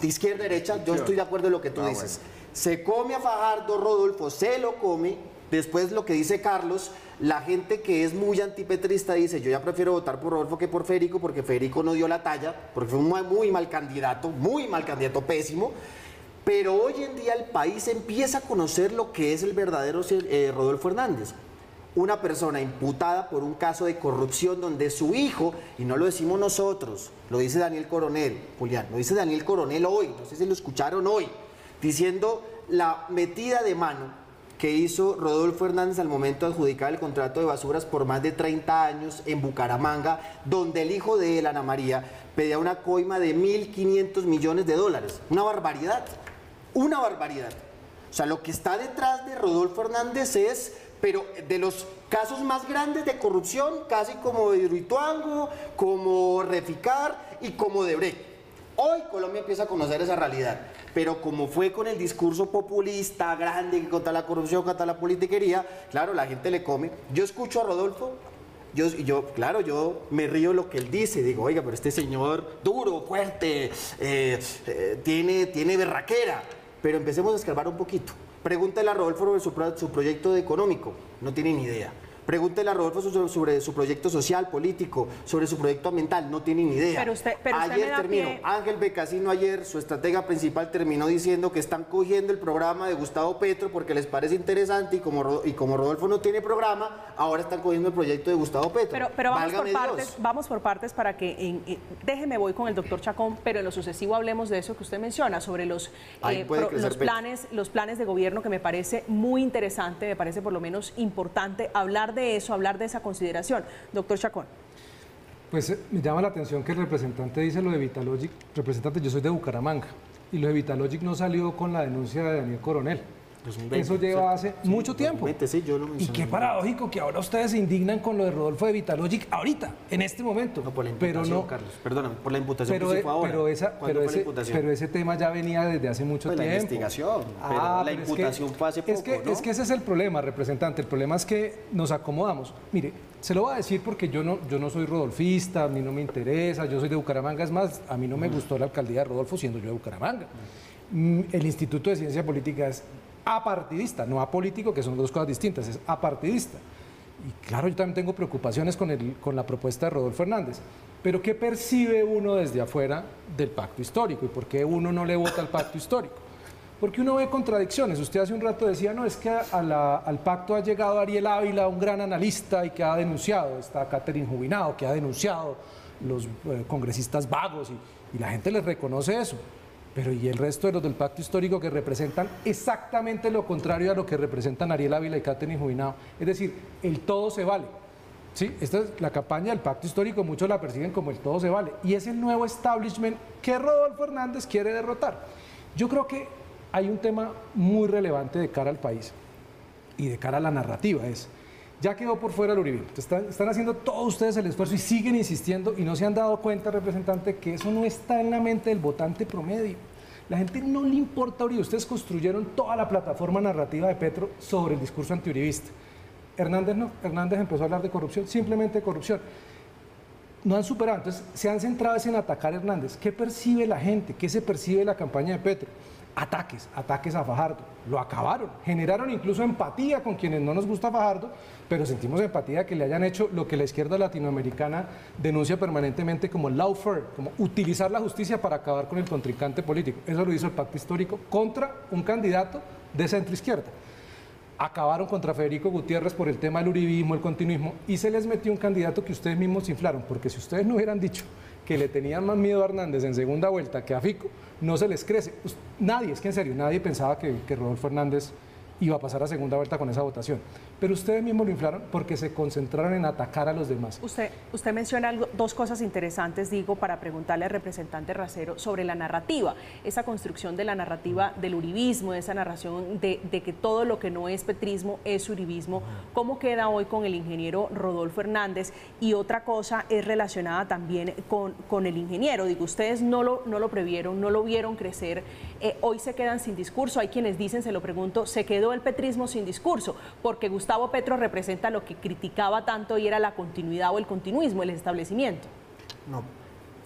de izquierda derecha, yo estoy de acuerdo en lo que tú ah, dices. Se come a Fajardo, Rodolfo se lo come, después lo que dice Carlos, la gente que es muy antipetrista dice, yo ya prefiero votar por Rodolfo que por Federico, porque Federico no dio la talla, porque fue un muy mal candidato, muy mal candidato, pésimo. Pero hoy en día el país empieza a conocer lo que es el verdadero eh, Rodolfo Hernández. Una persona imputada por un caso de corrupción donde su hijo, y no lo decimos nosotros, lo dice Daniel Coronel, Julián, lo dice Daniel Coronel hoy, no sé si lo escucharon hoy, diciendo la metida de mano que hizo Rodolfo Hernández al momento de adjudicar el contrato de basuras por más de 30 años en Bucaramanga, donde el hijo de él, Ana María, pedía una coima de 1.500 millones de dólares. Una barbaridad, una barbaridad. O sea, lo que está detrás de Rodolfo Hernández es, pero de los casos más grandes de corrupción, casi como de Hidroituango, como Reficar y como de Brecht. Hoy Colombia empieza a conocer esa realidad, pero como fue con el discurso populista grande contra la corrupción, contra la politiquería, claro, la gente le come. Yo escucho a Rodolfo, yo, yo, claro, yo me río lo que él dice, digo, oiga, pero este señor duro, fuerte, eh, eh, tiene, tiene berraquera, pero empecemos a escarbar un poquito. Pregúntale a Rodolfo sobre su, su proyecto económico, no tiene ni idea. Pregúntele a Rodolfo sobre, su proyecto social, político, sobre su proyecto ambiental, no tiene ni idea. Pero usted, pero ayer terminó, Ángel Becasino ayer, su estratega principal, terminó diciendo que están cogiendo el programa de Gustavo Petro porque les parece interesante y como, y como Rodolfo no tiene programa, ahora están cogiendo el proyecto de Gustavo Petro. Pero, pero vamos, por partes, vamos por partes para que, déjeme voy con el doctor Chacón, pero en lo sucesivo hablemos de eso que usted menciona, sobre los, eh, los, planes, los planes de gobierno que me parece muy interesante, me parece por lo menos importante hablar de eso, hablar de esa consideración. Doctor Chacón. Pues eh, me llama la atención que el representante dice lo de Vitalogic. Representante, yo soy de Bucaramanga y lo de Vitalogic no salió con la denuncia de Daniel Coronel. Eso lleva hace mucho tiempo. y qué paradójico que ahora ustedes se indignan con lo de Rodolfo de Vitalogic ahorita, en este momento. No, por la imputación, pero no, Carlos. Perdóname, por la imputación pero, que fue ahora. Pero, esa, pero, ese, pero ese tema ya venía desde hace mucho pues tiempo. La investigación. Ah, la imputación fue hace poco, es que, es que ese es el problema, representante. El problema es que nos acomodamos. Mire, se lo voy a decir porque yo no, yo no soy rodolfista, a mí no me interesa, yo soy de Bucaramanga. Es más, a mí no me gustó la alcaldía de Rodolfo siendo yo de Bucaramanga. Mm, el Instituto de Ciencia Política es apartidista, no apolítico, que son dos cosas distintas, es apartidista. Y claro, yo también tengo preocupaciones con, el, con la propuesta de Rodolfo Hernández. Pero ¿qué percibe uno desde afuera del pacto histórico? ¿Y por qué uno no le vota al pacto histórico? Porque uno ve contradicciones. Usted hace un rato decía, no, es que al pacto ha llegado Ariel Ávila, un gran analista, y que ha denunciado, está Catherine Jubinado, que ha denunciado los eh, congresistas vagos, y, y la gente les reconoce eso. Pero ¿y el resto de los del pacto histórico que representan exactamente lo contrario a lo que representan Ariel Ávila y Catherine Jubinado? Es decir, el todo se vale. ¿Sí? Esta es la campaña del pacto histórico, muchos la persiguen como el todo se vale. Y es el nuevo establishment que Rodolfo Hernández quiere derrotar. Yo creo que hay un tema muy relevante de cara al país y de cara a la narrativa. Es, ya quedó por fuera el Uribe. Están, haciendo todos ustedes el esfuerzo y siguen insistiendo y no se han dado cuenta, representante, que eso no está en la mente del votante promedio. La gente no le importa Uribe. Ustedes construyeron toda la plataforma narrativa de Petro sobre el discurso antiuribista. Hernández no. Hernández empezó a hablar de corrupción, simplemente corrupción. No han superado. Entonces, se han centrado en atacar a Hernández. ¿Qué percibe la gente? ¿Qué se percibe de la campaña de Petro? ataques, ataques a Fajardo. Lo acabaron, generaron incluso empatía con quienes no nos gusta Fajardo, pero sentimos empatía que le hayan hecho lo que la izquierda latinoamericana denuncia permanentemente como lawfare, como utilizar la justicia para acabar con el contrincante político. Eso lo hizo el pacto histórico contra un candidato de centro izquierda. Acabaron contra Federico Gutiérrez por el tema del uribismo, el continuismo, y se les metió un candidato que ustedes mismos inflaron, porque si ustedes no hubieran dicho que le tenían más miedo a Hernández en segunda vuelta que a Fico, no se les crece. Nadie, es que en serio, nadie pensaba que, que Rodolfo Hernández iba a pasar a segunda vuelta con esa votación. Pero ustedes mismos lo inflaron porque se concentraron en atacar a los demás. Usted, usted menciona dos cosas interesantes, digo, para preguntarle al representante Racero sobre la narrativa, esa construcción de la narrativa del uribismo, esa narración de, que todo lo que no es petrismo es uribismo. ¿Cómo queda hoy con el ingeniero Rodolfo Hernández? Y otra cosa es relacionada también con, con el ingeniero. Digo, ustedes no lo, no lo previeron, no lo vieron crecer, eh, hoy se quedan sin discurso. Hay quienes dicen, se lo pregunto, se quedó el petrismo sin discurso, porque Gustavo Petro representa lo que criticaba tanto y era la continuidad o el continuismo, el establecimiento. No,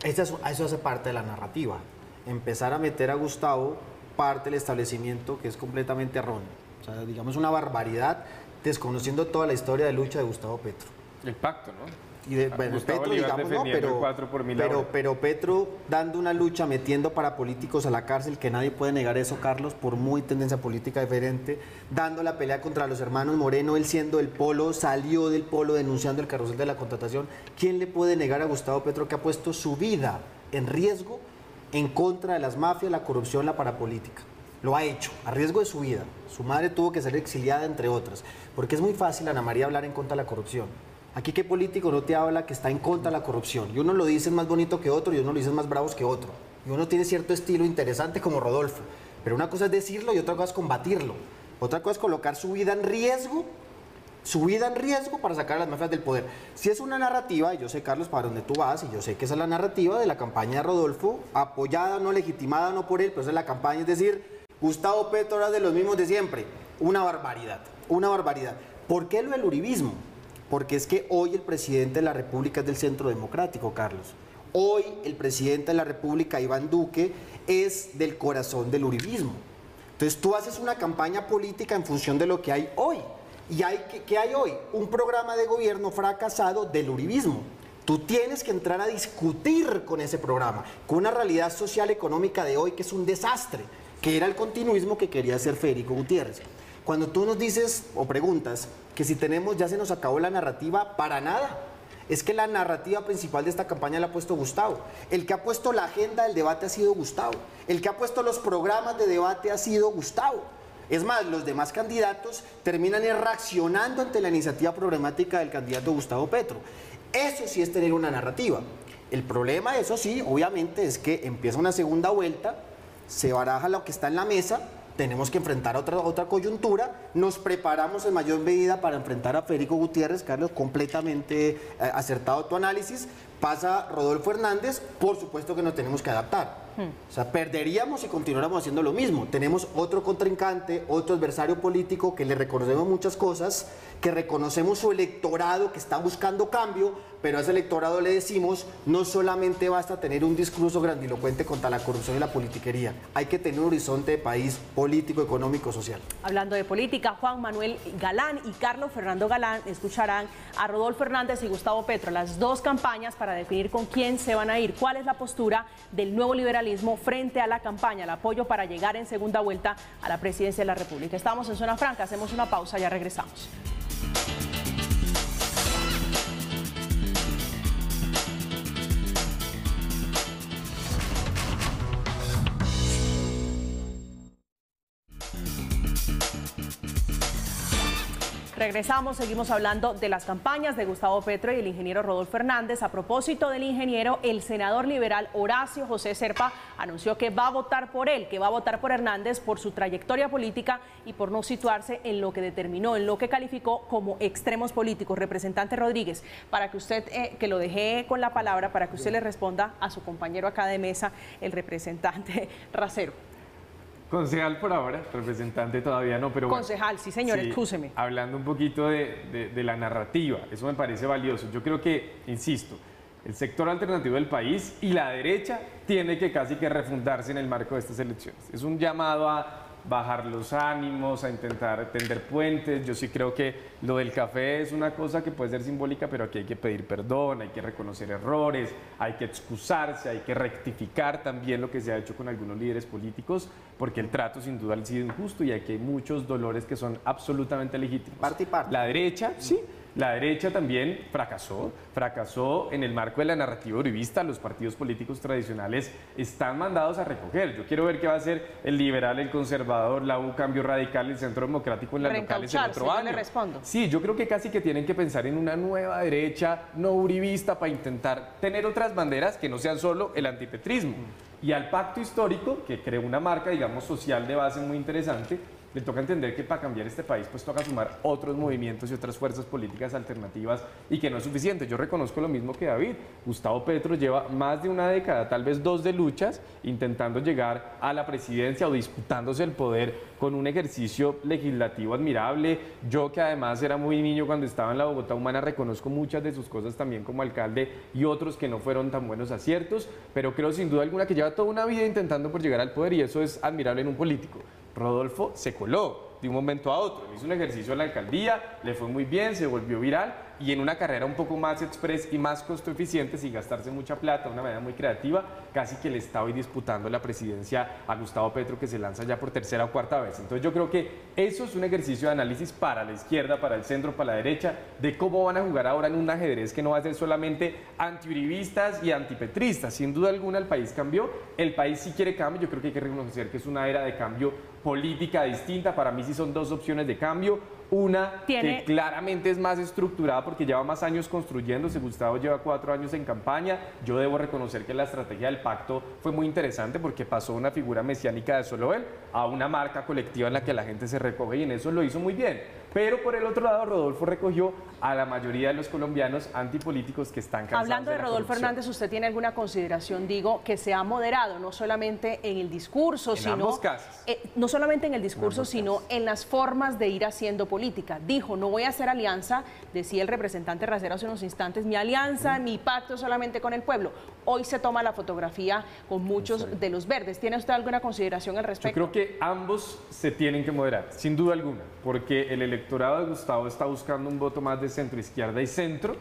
eso, eso hace parte de la narrativa. Empezar a meter a Gustavo parte del establecimiento que es completamente erróneo. O sea, digamos una barbaridad desconociendo toda la historia de lucha de Gustavo Petro. El pacto, ¿no? Y de, bueno, Petro, digamos, no, pero, pero, pero, Petro dando una lucha, metiendo para políticos a la cárcel, que nadie puede negar eso, Carlos, por muy tendencia política diferente, dando la pelea contra los hermanos Moreno, él siendo el polo, salió del polo denunciando el carrusel de la contratación. ¿Quién le puede negar a Gustavo Petro que ha puesto su vida en riesgo en contra de las mafias, la corrupción, la parapolítica? Lo ha hecho, a riesgo de su vida. Su madre tuvo que ser exiliada, entre otras. Porque es muy fácil, Ana María, hablar en contra de la corrupción Aquí qué político no te habla que está en contra de la corrupción. Y uno lo dice más bonito que otro y uno lo dice más bravos que otro. Y uno tiene cierto estilo interesante como Rodolfo. Pero una cosa es decirlo y otra cosa es combatirlo. Otra cosa es colocar su vida en riesgo, su vida en riesgo para sacar a las mafias del poder. Si es una narrativa, y yo sé, Carlos, para dónde tú vas, y yo sé que esa es la narrativa de la campaña de Rodolfo, apoyada, no legitimada, no por él, pero esa es la campaña, es decir, Gustavo Petro era de los mismos de siempre. Una barbaridad, una barbaridad. ¿Por qué lo del uribismo? Porque es que hoy el presidente de la República es del Centro Democrático, Carlos. Hoy el presidente de la República, Iván Duque, es del corazón del uribismo. Entonces tú haces una campaña política en función de lo que hay hoy. ¿Y hay, ¿qué, hay hoy? Un programa de gobierno fracasado del uribismo. Tú tienes que entrar a discutir con ese programa, con una realidad social económica de hoy que es un desastre, que era el continuismo que quería hacer Federico Gutiérrez. Cuando tú nos dices o preguntas que si tenemos, ya se nos acabó la narrativa, para nada. Es que la narrativa principal de esta campaña la ha puesto Gustavo. El que ha puesto la agenda del debate ha sido Gustavo. El que ha puesto los programas de debate ha sido Gustavo. Es más, los demás candidatos terminan reaccionando ante la iniciativa programática del candidato Gustavo Petro. Eso sí es tener una narrativa. El problema, eso sí, obviamente, es que empieza una segunda vuelta, se baraja lo que está en la mesa tenemos que enfrentar otra, otra coyuntura, nos preparamos en mayor medida para enfrentar a Federico Gutiérrez, Carlos, completamente eh, acertado tu análisis, pasa Rodolfo Hernández, por supuesto que nos tenemos que adaptar. Hmm. O sea, perderíamos si continuáramos haciendo lo mismo. Tenemos otro contrincante, otro adversario político que le reconocemos muchas cosas, que reconocemos su electorado que está buscando cambio, pero a ese electorado le decimos, no solamente basta tener un discurso grandilocuente contra la corrupción y la politiquería, hay que tener un horizonte de país político, económico, social. Hablando de política, Juan Manuel Galán y Carlos Fernando Galán escucharán a Rodolfo Hernández y Gustavo Petro, las dos campañas para definir con quién se van a ir, cuál es la postura del nuevo liberalismo frente a la campaña, el apoyo para llegar en segunda vuelta a la presidencia de la República. Estamos en Zona Franca, hacemos una pausa, ya regresamos. Regresamos, seguimos hablando de las campañas de Gustavo Petro y el ingeniero Rodolfo Fernández. A propósito del ingeniero, el senador liberal Horacio José Serpa anunció que va a votar por él, que va a votar por Hernández por su trayectoria política y por no situarse en lo que determinó, en lo que calificó como extremos políticos. Representante Rodríguez, para que usted, eh, que lo dejé con la palabra, para que usted le responda a su compañero acá de mesa, el representante Racero. Concejal por ahora, representante todavía no, pero Concejal, sí señor, sí, Hablando un poquito de, la narrativa, eso me parece valioso. Yo creo que, insisto, el sector alternativo del país y la derecha tiene que casi que refundarse en el marco de estas elecciones. Es un llamado a bajar los ánimos, a intentar tender puentes. Yo sí creo que lo del café es una cosa que puede ser simbólica, pero aquí hay que pedir perdón, hay que reconocer errores, hay que excusarse, hay que rectificar también lo que se ha hecho con algunos líderes políticos, porque el trato sin duda ha sido injusto y aquí hay muchos dolores que son absolutamente legítimos. Parte y parte. La derecha, sí la derecha también fracasó, fracasó en el marco de la narrativa uribista. Los partidos políticos tradicionales están mandados a recoger. Yo quiero ver qué va a hacer el liberal, el conservador, la U, Cambio Radical, el Centro Democrático en las locales el otro año. respondo. Sí, yo creo que casi que tienen que pensar en una nueva derecha no uribista para intentar tener otras banderas que no sean solo el antipetrismo. Y al pacto histórico, que creó una marca, digamos, social de base muy interesante, le toca entender que para cambiar este país pues toca sumar otros movimientos y otras fuerzas políticas alternativas y que no es suficiente. Yo reconozco lo mismo que David. Gustavo Petro lleva más de una década, tal vez dos de luchas, intentando llegar a la presidencia o disputándose el poder con un ejercicio legislativo admirable. Yo que además era muy niño cuando estaba en la Bogotá Humana, reconozco muchas de sus cosas también como alcalde y otros que no fueron tan buenos aciertos, pero creo sin duda alguna que lleva toda una vida intentando por llegar al poder y eso es admirable en un político. Rodolfo se coló de un momento a otro. Hizo un ejercicio en la alcaldía, le fue muy bien, se volvió viral y en una carrera un poco más express y más costo eficiente, sin gastarse mucha plata, una manera muy creativa, casi que le está hoy disputando la presidencia a Gustavo Petro, que se lanza ya por tercera o cuarta vez. Entonces yo creo que eso es un ejercicio de análisis para la izquierda, para el centro, para la derecha, de cómo van a jugar ahora en un ajedrez que no va a ser solamente antiuribistas y antipetristas. Sin duda alguna el país cambió, el país sí quiere cambio, yo creo que hay que reconocer que es una era de cambio política distinta, para mí sí son dos opciones de cambio, una que claramente es más estructurada porque lleva más años construyéndose. Gustavo lleva cuatro años en campaña. Yo debo reconocer que la estrategia del pacto fue muy interesante porque pasó una figura mesiánica de solo él a una marca colectiva en la que la gente se recoge y en eso lo hizo muy bien. Pero por el otro lado, Rodolfo recogió a la mayoría de los colombianos antipolíticos que están cansados. Hablando de, Rodolfo Hernández, ¿usted tiene alguna consideración, digo, que se ha moderado, no solamente en el discurso, en sino. Ambos casos. Eh, no solamente en el discurso, sino en las formas de ir haciendo política. Dijo, no voy a hacer alianza, decía el representante Racero hace unos instantes, mi alianza, mi pacto solamente con el pueblo. Hoy se toma la fotografía con muchos de los verdes. ¿Tiene usted alguna consideración al respecto? Yo creo que ambos se tienen que moderar, sin duda alguna, porque el electorado de Gustavo está buscando un voto más de centro izquierda y centro,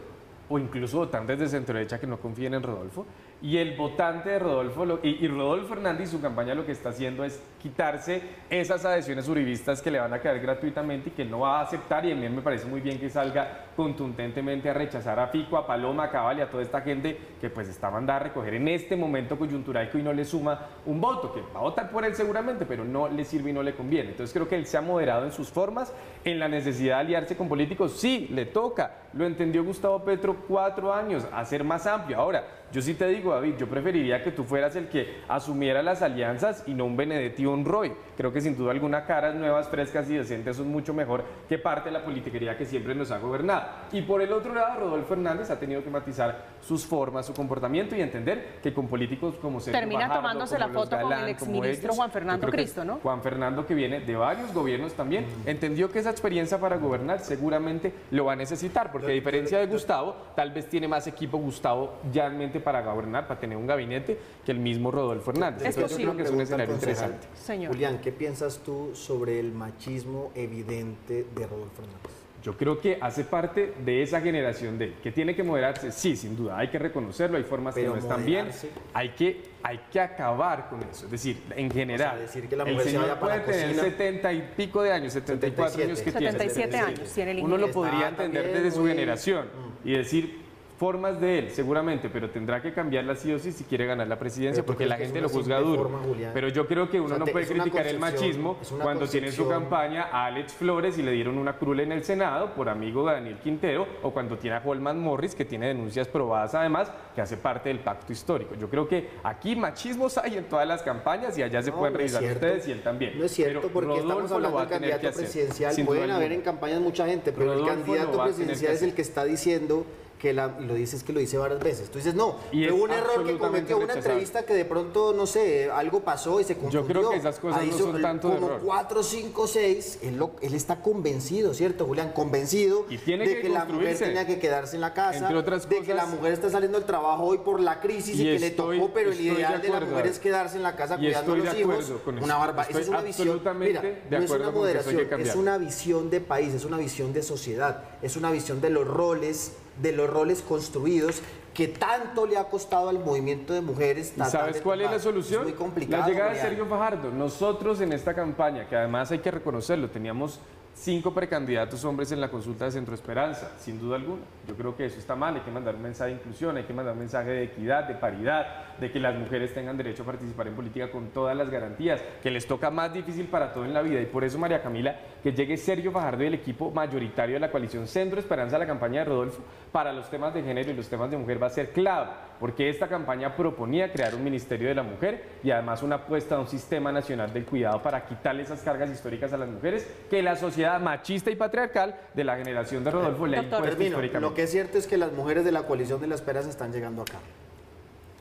o incluso votantes de centro derecha que no confíen en Rodolfo. Y el votante de Rodolfo, y, Rodolfo Hernández y su campaña lo que está haciendo es quitarse esas adhesiones uribistas que le van a caer gratuitamente y que no va a aceptar. Y a mí me parece muy bien que salga contundentemente a rechazar a Fico, a Paloma, a Cabal y a toda esta gente que pues está mandada a recoger en este momento coyuntural hoy no le suma un voto, que va a votar por él seguramente, pero no le sirve y no le conviene. Entonces creo que él se ha moderado en sus formas, en la necesidad de aliarse con políticos. Sí, le toca. Lo entendió Gustavo Petro cuatro años, a ser más amplio. Ahora, yo sí te digo, David, yo preferiría que tú fueras el que asumiera las alianzas y no un Benedetti o un Roy. Creo que sin duda alguna caras nuevas, frescas y decentes son mucho mejor que parte de la politiquería que siempre nos ha gobernado. Y por el otro lado, Rodolfo Hernández ha tenido que matizar sus formas, su comportamiento y entender que con políticos como Sergio Termina tomándose la foto con el exministro Juan Fernando Cristo, ¿no? Juan Fernando, que viene de varios gobiernos también, entendió que esa experiencia para gobernar seguramente lo va a necesitar, porque a diferencia de Gustavo, tal vez tiene más equipo Gustavo ya en mente para gobernar, para tener un gabinete, que el mismo Rodolfo Hernández. Entonces, yo creo que es un escenario interesante. Julián, ¿qué piensas tú sobre el machismo evidente de Rodolfo Hernández? Yo creo que hace parte de esa generación de que tiene que moderarse, sí, sin duda, hay que reconocerlo, hay formas que no están bien, hay que, hay que acabar con eso, es decir, en general, decir que la el señor puede tener 70 y pico de años, 74 años que 77 tiene, años tiene el uno lo podría entender desde su generación y decir, formas de él, seguramente, pero tendrá que cambiar la sí o sí si quiere ganar la presidencia, porque la gente lo juzga duro. pero yo creo que uno no puede criticar el machismo cuando tiene en su campaña a Alex Flores y le dieron una crula en el Senado por amigo de Daniel Quintero, o cuando tiene a Holman Morris, que tiene denuncias probadas además, que hace parte del pacto histórico. Yo creo que aquí machismos hay en todas las campañas y allá se pueden revisar ustedes y él también. No es cierto, porque estamos hablando del candidato presidencial. Pueden haber en campañas mucha gente, pero el candidato presidencial es el que está diciendo que la, y lo dices que lo dice varias veces. Tú dices, no, Y fue un error que cometió una entrevista que de pronto, no sé, algo pasó y se confundió. creo que esas cosas Ahí no son son tanto de como error. 4, 5, 6, él, lo- él está convencido, ¿cierto, Julián? Convencido Y tiene de que que, la mujer tenía que quedarse en la casa, Entre otras de que la mujer está saliendo del trabajo hoy por la crisis y, Y que le tocó, pero el de ideal de, la mujer es quedarse en la casa cuidando a los de hijos. Una eso. barba, esa es una visión, mira, de no es una eso moderación, es una visión de país, es una visión de sociedad, es una visión de los roles, de los roles construidos que tanto le ha costado al movimiento de mujeres. ¿Y sabes cuál es la solución? muy complicado. la llegada de. Sergio Fajardo. Nosotros en esta campaña, que además hay que reconocerlo, teníamos cinco precandidatos hombres en la consulta de Centro Esperanza, sin duda alguna. Yo creo que eso está mal, hay que mandar un mensaje de inclusión, hay que mandar un mensaje de equidad, de paridad, de que las mujeres tengan derecho a participar en política con todas las garantías, que les toca más difícil para todo en la vida. Y por eso, María Camila, que llegue Sergio Fajardo y el equipo mayoritario de la coalición Centro Esperanza a la campaña de Rodolfo para los temas de género y los temas de mujer va a ser clave, porque esta campaña proponía crear un Ministerio de la Mujer y además una apuesta a un sistema nacional del cuidado para quitarle esas cargas históricas a las mujeres que la sociedad machista y patriarcal de la generación de Rodolfo le Doctor. Termino. históricamente. Lo que es cierto es que las mujeres de la coalición de la esperanza están llegando acá.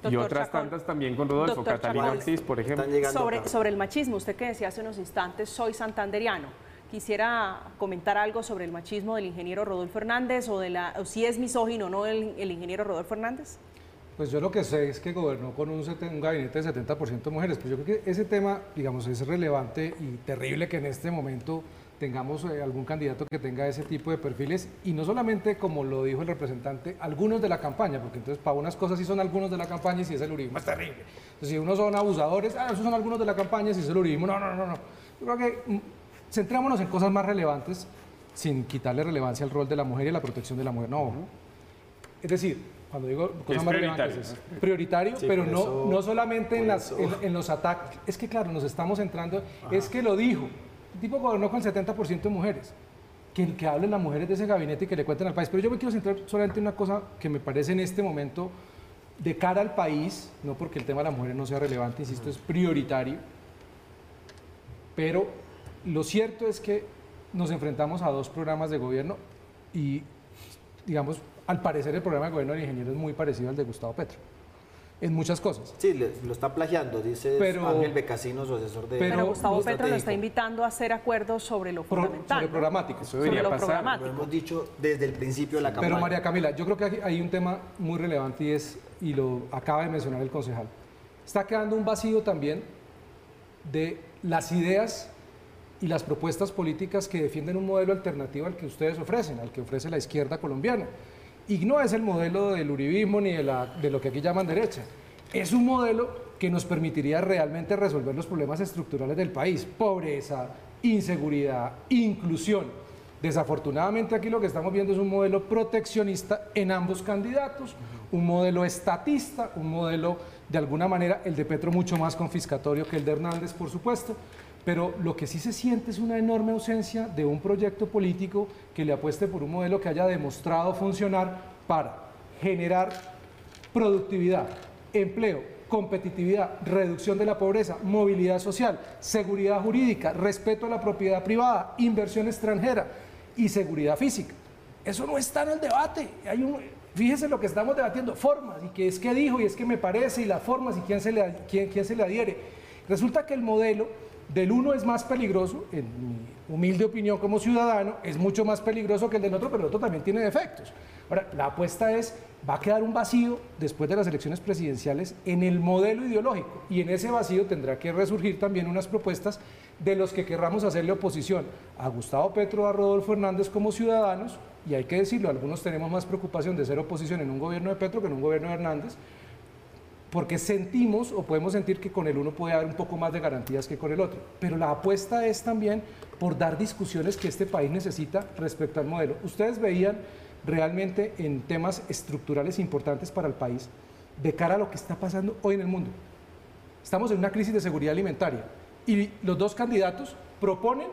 y otras Chacón. tantas también con Rodolfo, Doctor Catalina Chacón. Ortiz, por ejemplo. Sobre, acá. sobre el machismo, usted que decía hace unos instantes, soy santanderiano. Quisiera comentar algo sobre el machismo del ingeniero Rodolfo Hernández o, de la, o si es misógino o no el, el ingeniero Rodolfo Hernández. Pues yo lo que sé es que gobernó con un, un gabinete de 70% de mujeres. Pues yo creo que ese tema, digamos, es relevante y terrible que en este momento tengamos eh, algún candidato que tenga ese tipo de perfiles y no solamente, como lo dijo el representante, algunos de la campaña, porque entonces para unas cosas sí son algunos de la campaña y si es el uribismo es terrible. Entonces si unos son abusadores, ah, esos son algunos de la campaña y si es el uribismo, no, no, no, no. Yo creo que mm, centrémonos en cosas más relevantes sin quitarle relevancia al rol de la mujer y a la protección de la mujer. No, es decir, cuando digo cosas es más relevantes, es prioritario, Sí, pero no, eso- no solamente en, las, en, en los ataques. Es que, claro, nos estamos entrando. Es que lo dijo. Tipo gobernó con el 70% de mujeres. Que, que hablen las mujeres de ese gabinete y que le cuenten al país. Pero yo me quiero centrar solamente en una cosa que me parece en este momento de cara al país, no porque el tema de las mujeres no sea relevante, insisto, es prioritario. Pero lo cierto es que nos enfrentamos a dos programas de gobierno y, digamos, al parecer el programa de gobierno del ingeniero es muy parecido al de Gustavo Petro, en muchas cosas. Sí, le- lo está plagiando, dice Pero- Ángel Becasino, su asesor de Pero Pero Gustavo Petro lo está invitando a hacer acuerdos sobre lo Pro- fundamental. sobre programático. Eso Sobre debería lo pasar. Lo programático. hemos dicho desde el principio de la campaña. Pero María Camila, yo creo que hay un tema muy relevante y es, y lo acaba de mencionar el concejal, está quedando un vacío también de las ideas y las propuestas políticas que defienden un modelo alternativo al que ustedes ofrecen, al que ofrece la izquierda colombiana. Y no es el modelo del uribismo ni de, de lo que aquí llaman derecha. Es un modelo que nos permitiría realmente resolver los problemas estructurales del país. Pobreza, inseguridad, inclusión. Desafortunadamente aquí lo que estamos viendo es un modelo proteccionista en ambos candidatos, un modelo estatista, un modelo de alguna manera el de Petro mucho más confiscatorio que el de Hernández, por supuesto, pero lo que sí se siente es una enorme ausencia de un proyecto político que le apueste por un modelo que haya demostrado funcionar para generar productividad, empleo, competitividad, reducción de la pobreza, movilidad social, seguridad jurídica, respeto a la propiedad privada, inversión extranjera y seguridad física. Eso no está en el debate. Hay un, fíjese lo que estamos debatiendo, formas, y que es que dijo, y es que me parece, y las formas, y quién se le, quién, quién se le adhiere. Resulta que el modelo del uno es más peligroso, en mi humilde opinión como ciudadano, es mucho más peligroso que el del otro, pero el otro también tiene defectos. Ahora, la apuesta es, va a quedar un vacío después de las elecciones presidenciales en el modelo ideológico y en ese vacío tendrá que resurgir también unas propuestas de los que querramos hacerle oposición a Gustavo Petro, a Rodolfo Hernández como ciudadanos, y hay que decirlo, algunos tenemos más preocupación de ser oposición en un gobierno de Petro que en un gobierno de Hernández, porque sentimos o podemos sentir que con el uno puede haber un poco más de garantías que con el otro. Pero la apuesta es también por dar discusiones que este país necesita respecto al modelo. Ustedes veían realmente en temas estructurales importantes para el país de cara a lo que está pasando hoy en el mundo. Estamos en una crisis de seguridad alimentaria y los dos candidatos proponen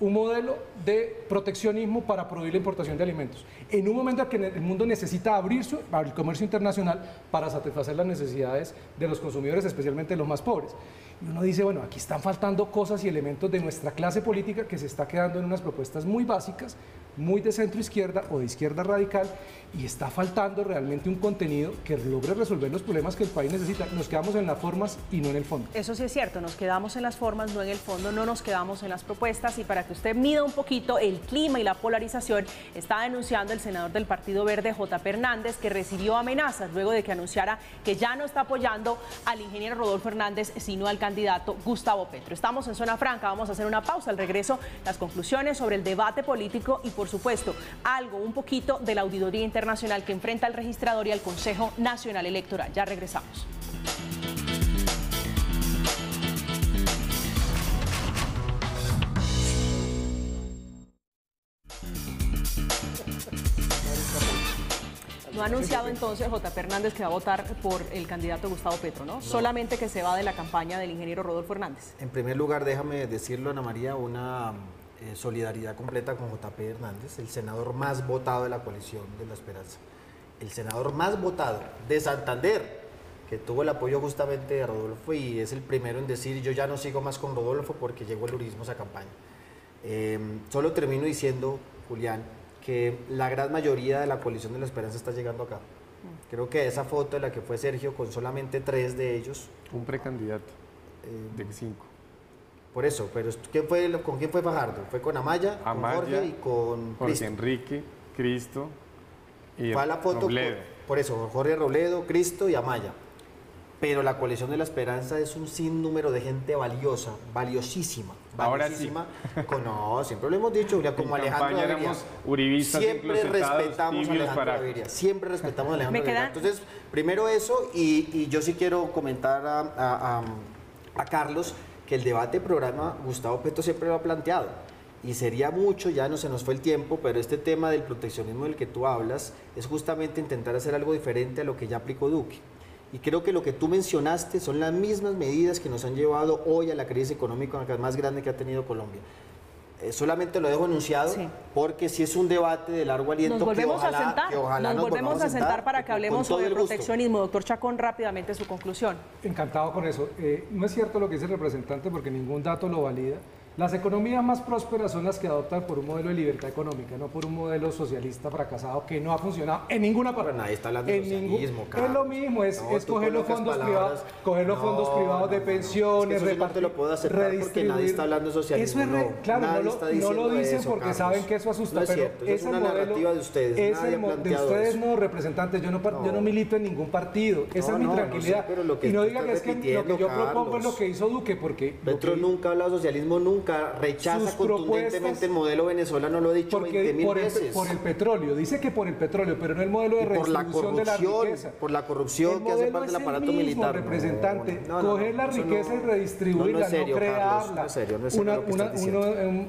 un modelo de proteccionismo para prohibir la importación de alimentos. En un momento en que el mundo necesita abrir su, el comercio internacional para satisfacer las necesidades de los consumidores, especialmente los más pobres. Y uno dice, bueno, aquí están faltando cosas y elementos de nuestra clase política que se está quedando en unas propuestas muy básicas, muy de centro izquierda o de izquierda radical y está faltando realmente un contenido que logre resolver los problemas que el país necesita. Nos quedamos en las formas y no en el fondo. Eso sí es cierto, nos quedamos en las formas, no en el fondo, no nos quedamos en las propuestas y para que usted mida un poquito el clima y la polarización, está denunciando el senador del Partido Verde, J. Hernández, que recibió amenazas luego de que anunciara que ya no está apoyando al ingeniero Rodolfo Hernández, sino al candidato Gustavo Petro. Estamos en Zona Franca, vamos a hacer una pausa al regreso, las conclusiones sobre el debate político y por supuesto algo un poquito de la auditoría internacional que enfrenta al registrador y al Consejo Nacional Electoral. Ya regresamos. No ha anunciado entonces J. Hernández que va a votar por el candidato Gustavo Petro, ¿no? Solamente que se va de la campaña del ingeniero Rodolfo Hernández. En primer lugar, déjame decirlo, Ana María, una eh, solidaridad completa con JP Hernández, el senador más votado de la coalición de la Esperanza. El senador más votado de Santander, que tuvo el apoyo justamente de Rodolfo y es el primero en decir yo ya no sigo más con Rodolfo porque llegó el urismo a esa campaña. Eh, solo termino diciendo, Julián, que la gran mayoría de la coalición de la Esperanza está llegando acá. Creo que esa foto de la que fue Sergio con solamente tres de ellos. Un precandidato eh, de cinco. Por eso, pero ¿quién fue, ¿con quién fue Fajardo? Fue con Amaya, con Jorge y con Jorge Enrique, Cristo y fue la foto Robledo. Por, eso, Jorge Robledo, Cristo y Amaya. Pero la coalición de la esperanza es un sinnúmero de gente valiosa, valiosísima. Ahora Con, no, siempre lo hemos dicho, como Alejandro Gaviria. Siempre respetamos a Alejandro Gaviria. Siempre respetamos a Alejandro Gaviria. Entonces, primero eso, y, yo sí quiero comentar a, a Carlos que el debate programa Gustavo Petro siempre lo ha planteado. Y sería mucho, ya no se nos fue el tiempo, pero este tema del proteccionismo del que tú hablas es justamente intentar hacer algo diferente a lo que ya aplicó Duque. Y creo que lo que tú mencionaste son las mismas medidas que nos han llevado hoy a la crisis económica más grande que ha tenido Colombia. Eh, solamente lo dejo anunciado porque si es un debate de largo aliento nos volvemos a sentar, nos, volvemos a sentar, para que hablemos sobre el proteccionismo. Doctor Chacón, rápidamente su conclusión. Encantado con eso. Eh, no es cierto lo que dice el representante porque ningún dato lo valida. Las economías más prósperas son las que adoptan por un modelo de libertad económica, no por un modelo socialista fracasado que no ha funcionado en ninguna parte. nadie está hablando de socialismo, Es lo mismo, es, coger los fondos privados, coger los fondos privados de pensiones, es que lo puedo aceptar porque nadie está hablando de socialismo. Eso es claro, no lo, dicen porque saben que eso asusta, es pero es una narrativa de ustedes. Es de ustedes no representantes, yo no, yo no milito en ningún partido. Esa es mi tranquilidad. y no digan que es que lo que yo propongo es lo que hizo Duque, porque Petro nunca ha hablado de socialismo, nunca rechaza contundentemente el modelo venezolano, lo he dicho porque 20 mil por veces. El, por el petróleo, dice que por el petróleo, pero no el modelo de redistribución de la riqueza. Por la corrupción que hace parte del aparato mismo, militar. representante, coger la riqueza y redistribuirla, no, crearla.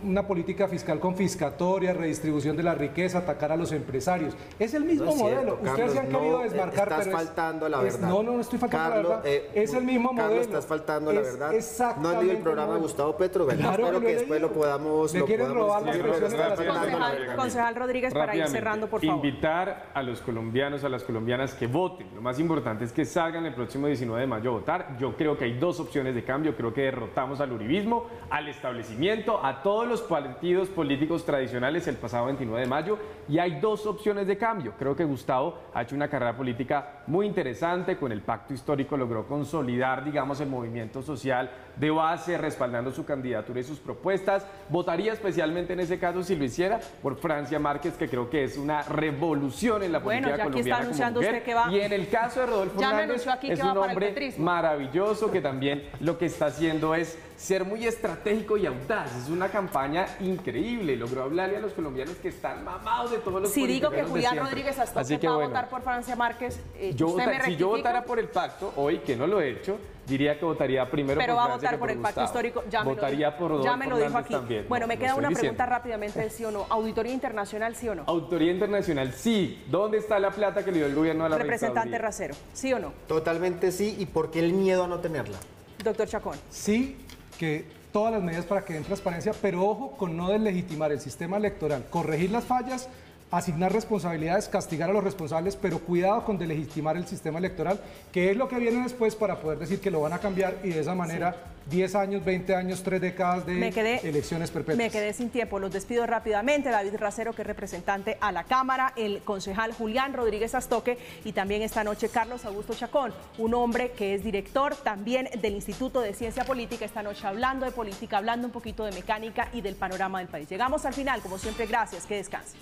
una, política fiscal confiscatoria, redistribución de la riqueza, atacar a los empresarios. Es el mismo modelo. Ustedes se han querido desmarcar, estás pero faltando a la verdad. no, no, estoy faltando a la verdad. Eh, es el mismo modelo. estás faltando a la verdad. No has leído el programa de Gustavo Petro, Claro que después lo podamos... Le quieren robar las concejal, concejal Rodríguez, para ir cerrando, por favor. Invitar a los colombianos, a las colombianas que voten. Lo más importante es que salgan el próximo 19 de mayo a votar. Yo creo que hay dos opciones de cambio. Creo que derrotamos al uribismo, al establecimiento, a todos los partidos políticos tradicionales el pasado 29 de mayo. Y hay dos opciones de cambio. Creo que Gustavo ha hecho una carrera política muy interesante. Con el pacto histórico logró consolidar, digamos, el movimiento social de base, respaldando su candidatura y sus propuestas. Votaría especialmente en ese caso, si lo hiciera, por Francia Márquez, que creo que es una revolución en la política bueno, ya colombiana está anunciando usted que va... Y en el caso de Rodolfo Hernández, es un hombre maravilloso que también lo que está haciendo es ser muy estratégico y audaz. Es una campaña increíble. Logró hablarle a los colombianos que están mamados de todos los Si digo que Julián Rodríguez hasta que va a votar por Francia Márquez, eh, yo si yo votara por el pacto, hoy que no lo he hecho, diría que votaría primero Pero por va a votar por, el pacto histórico. Ya Votaría me lo, ya me lo dijo aquí. También. Bueno, me queda una pregunta rápidamente, sí o no. ¿Auditoría internacional, sí o no? Auditoría internacional, sí. ¿Dónde está la plata que le dio el gobierno a la Representante Racero, ¿sí o no? Totalmente sí. ¿Y por qué el miedo a no tenerla? Doctor Chacón. Sí, que todas las medidas para que den transparencia, pero ojo con no deslegitimar el sistema electoral, corregir las fallas, asignar responsabilidades, castigar a los responsables, pero cuidado con delegitimar el sistema electoral, que es lo que viene después para poder decir que lo van a cambiar y de esa manera 10 años, 20 años, 3 décadas de elecciones perpetuas. Me quedé sin tiempo, los despido rápidamente. David Racero, que es representante a la Cámara, el concejal Julián Rodríguez Astoque y también esta noche Carlos Augusto Chacón, un hombre que es director también del Instituto de Ciencia Política, esta noche hablando de política, hablando un poquito de mecánica y del panorama del país. Llegamos al final, como siempre, gracias, que descansen.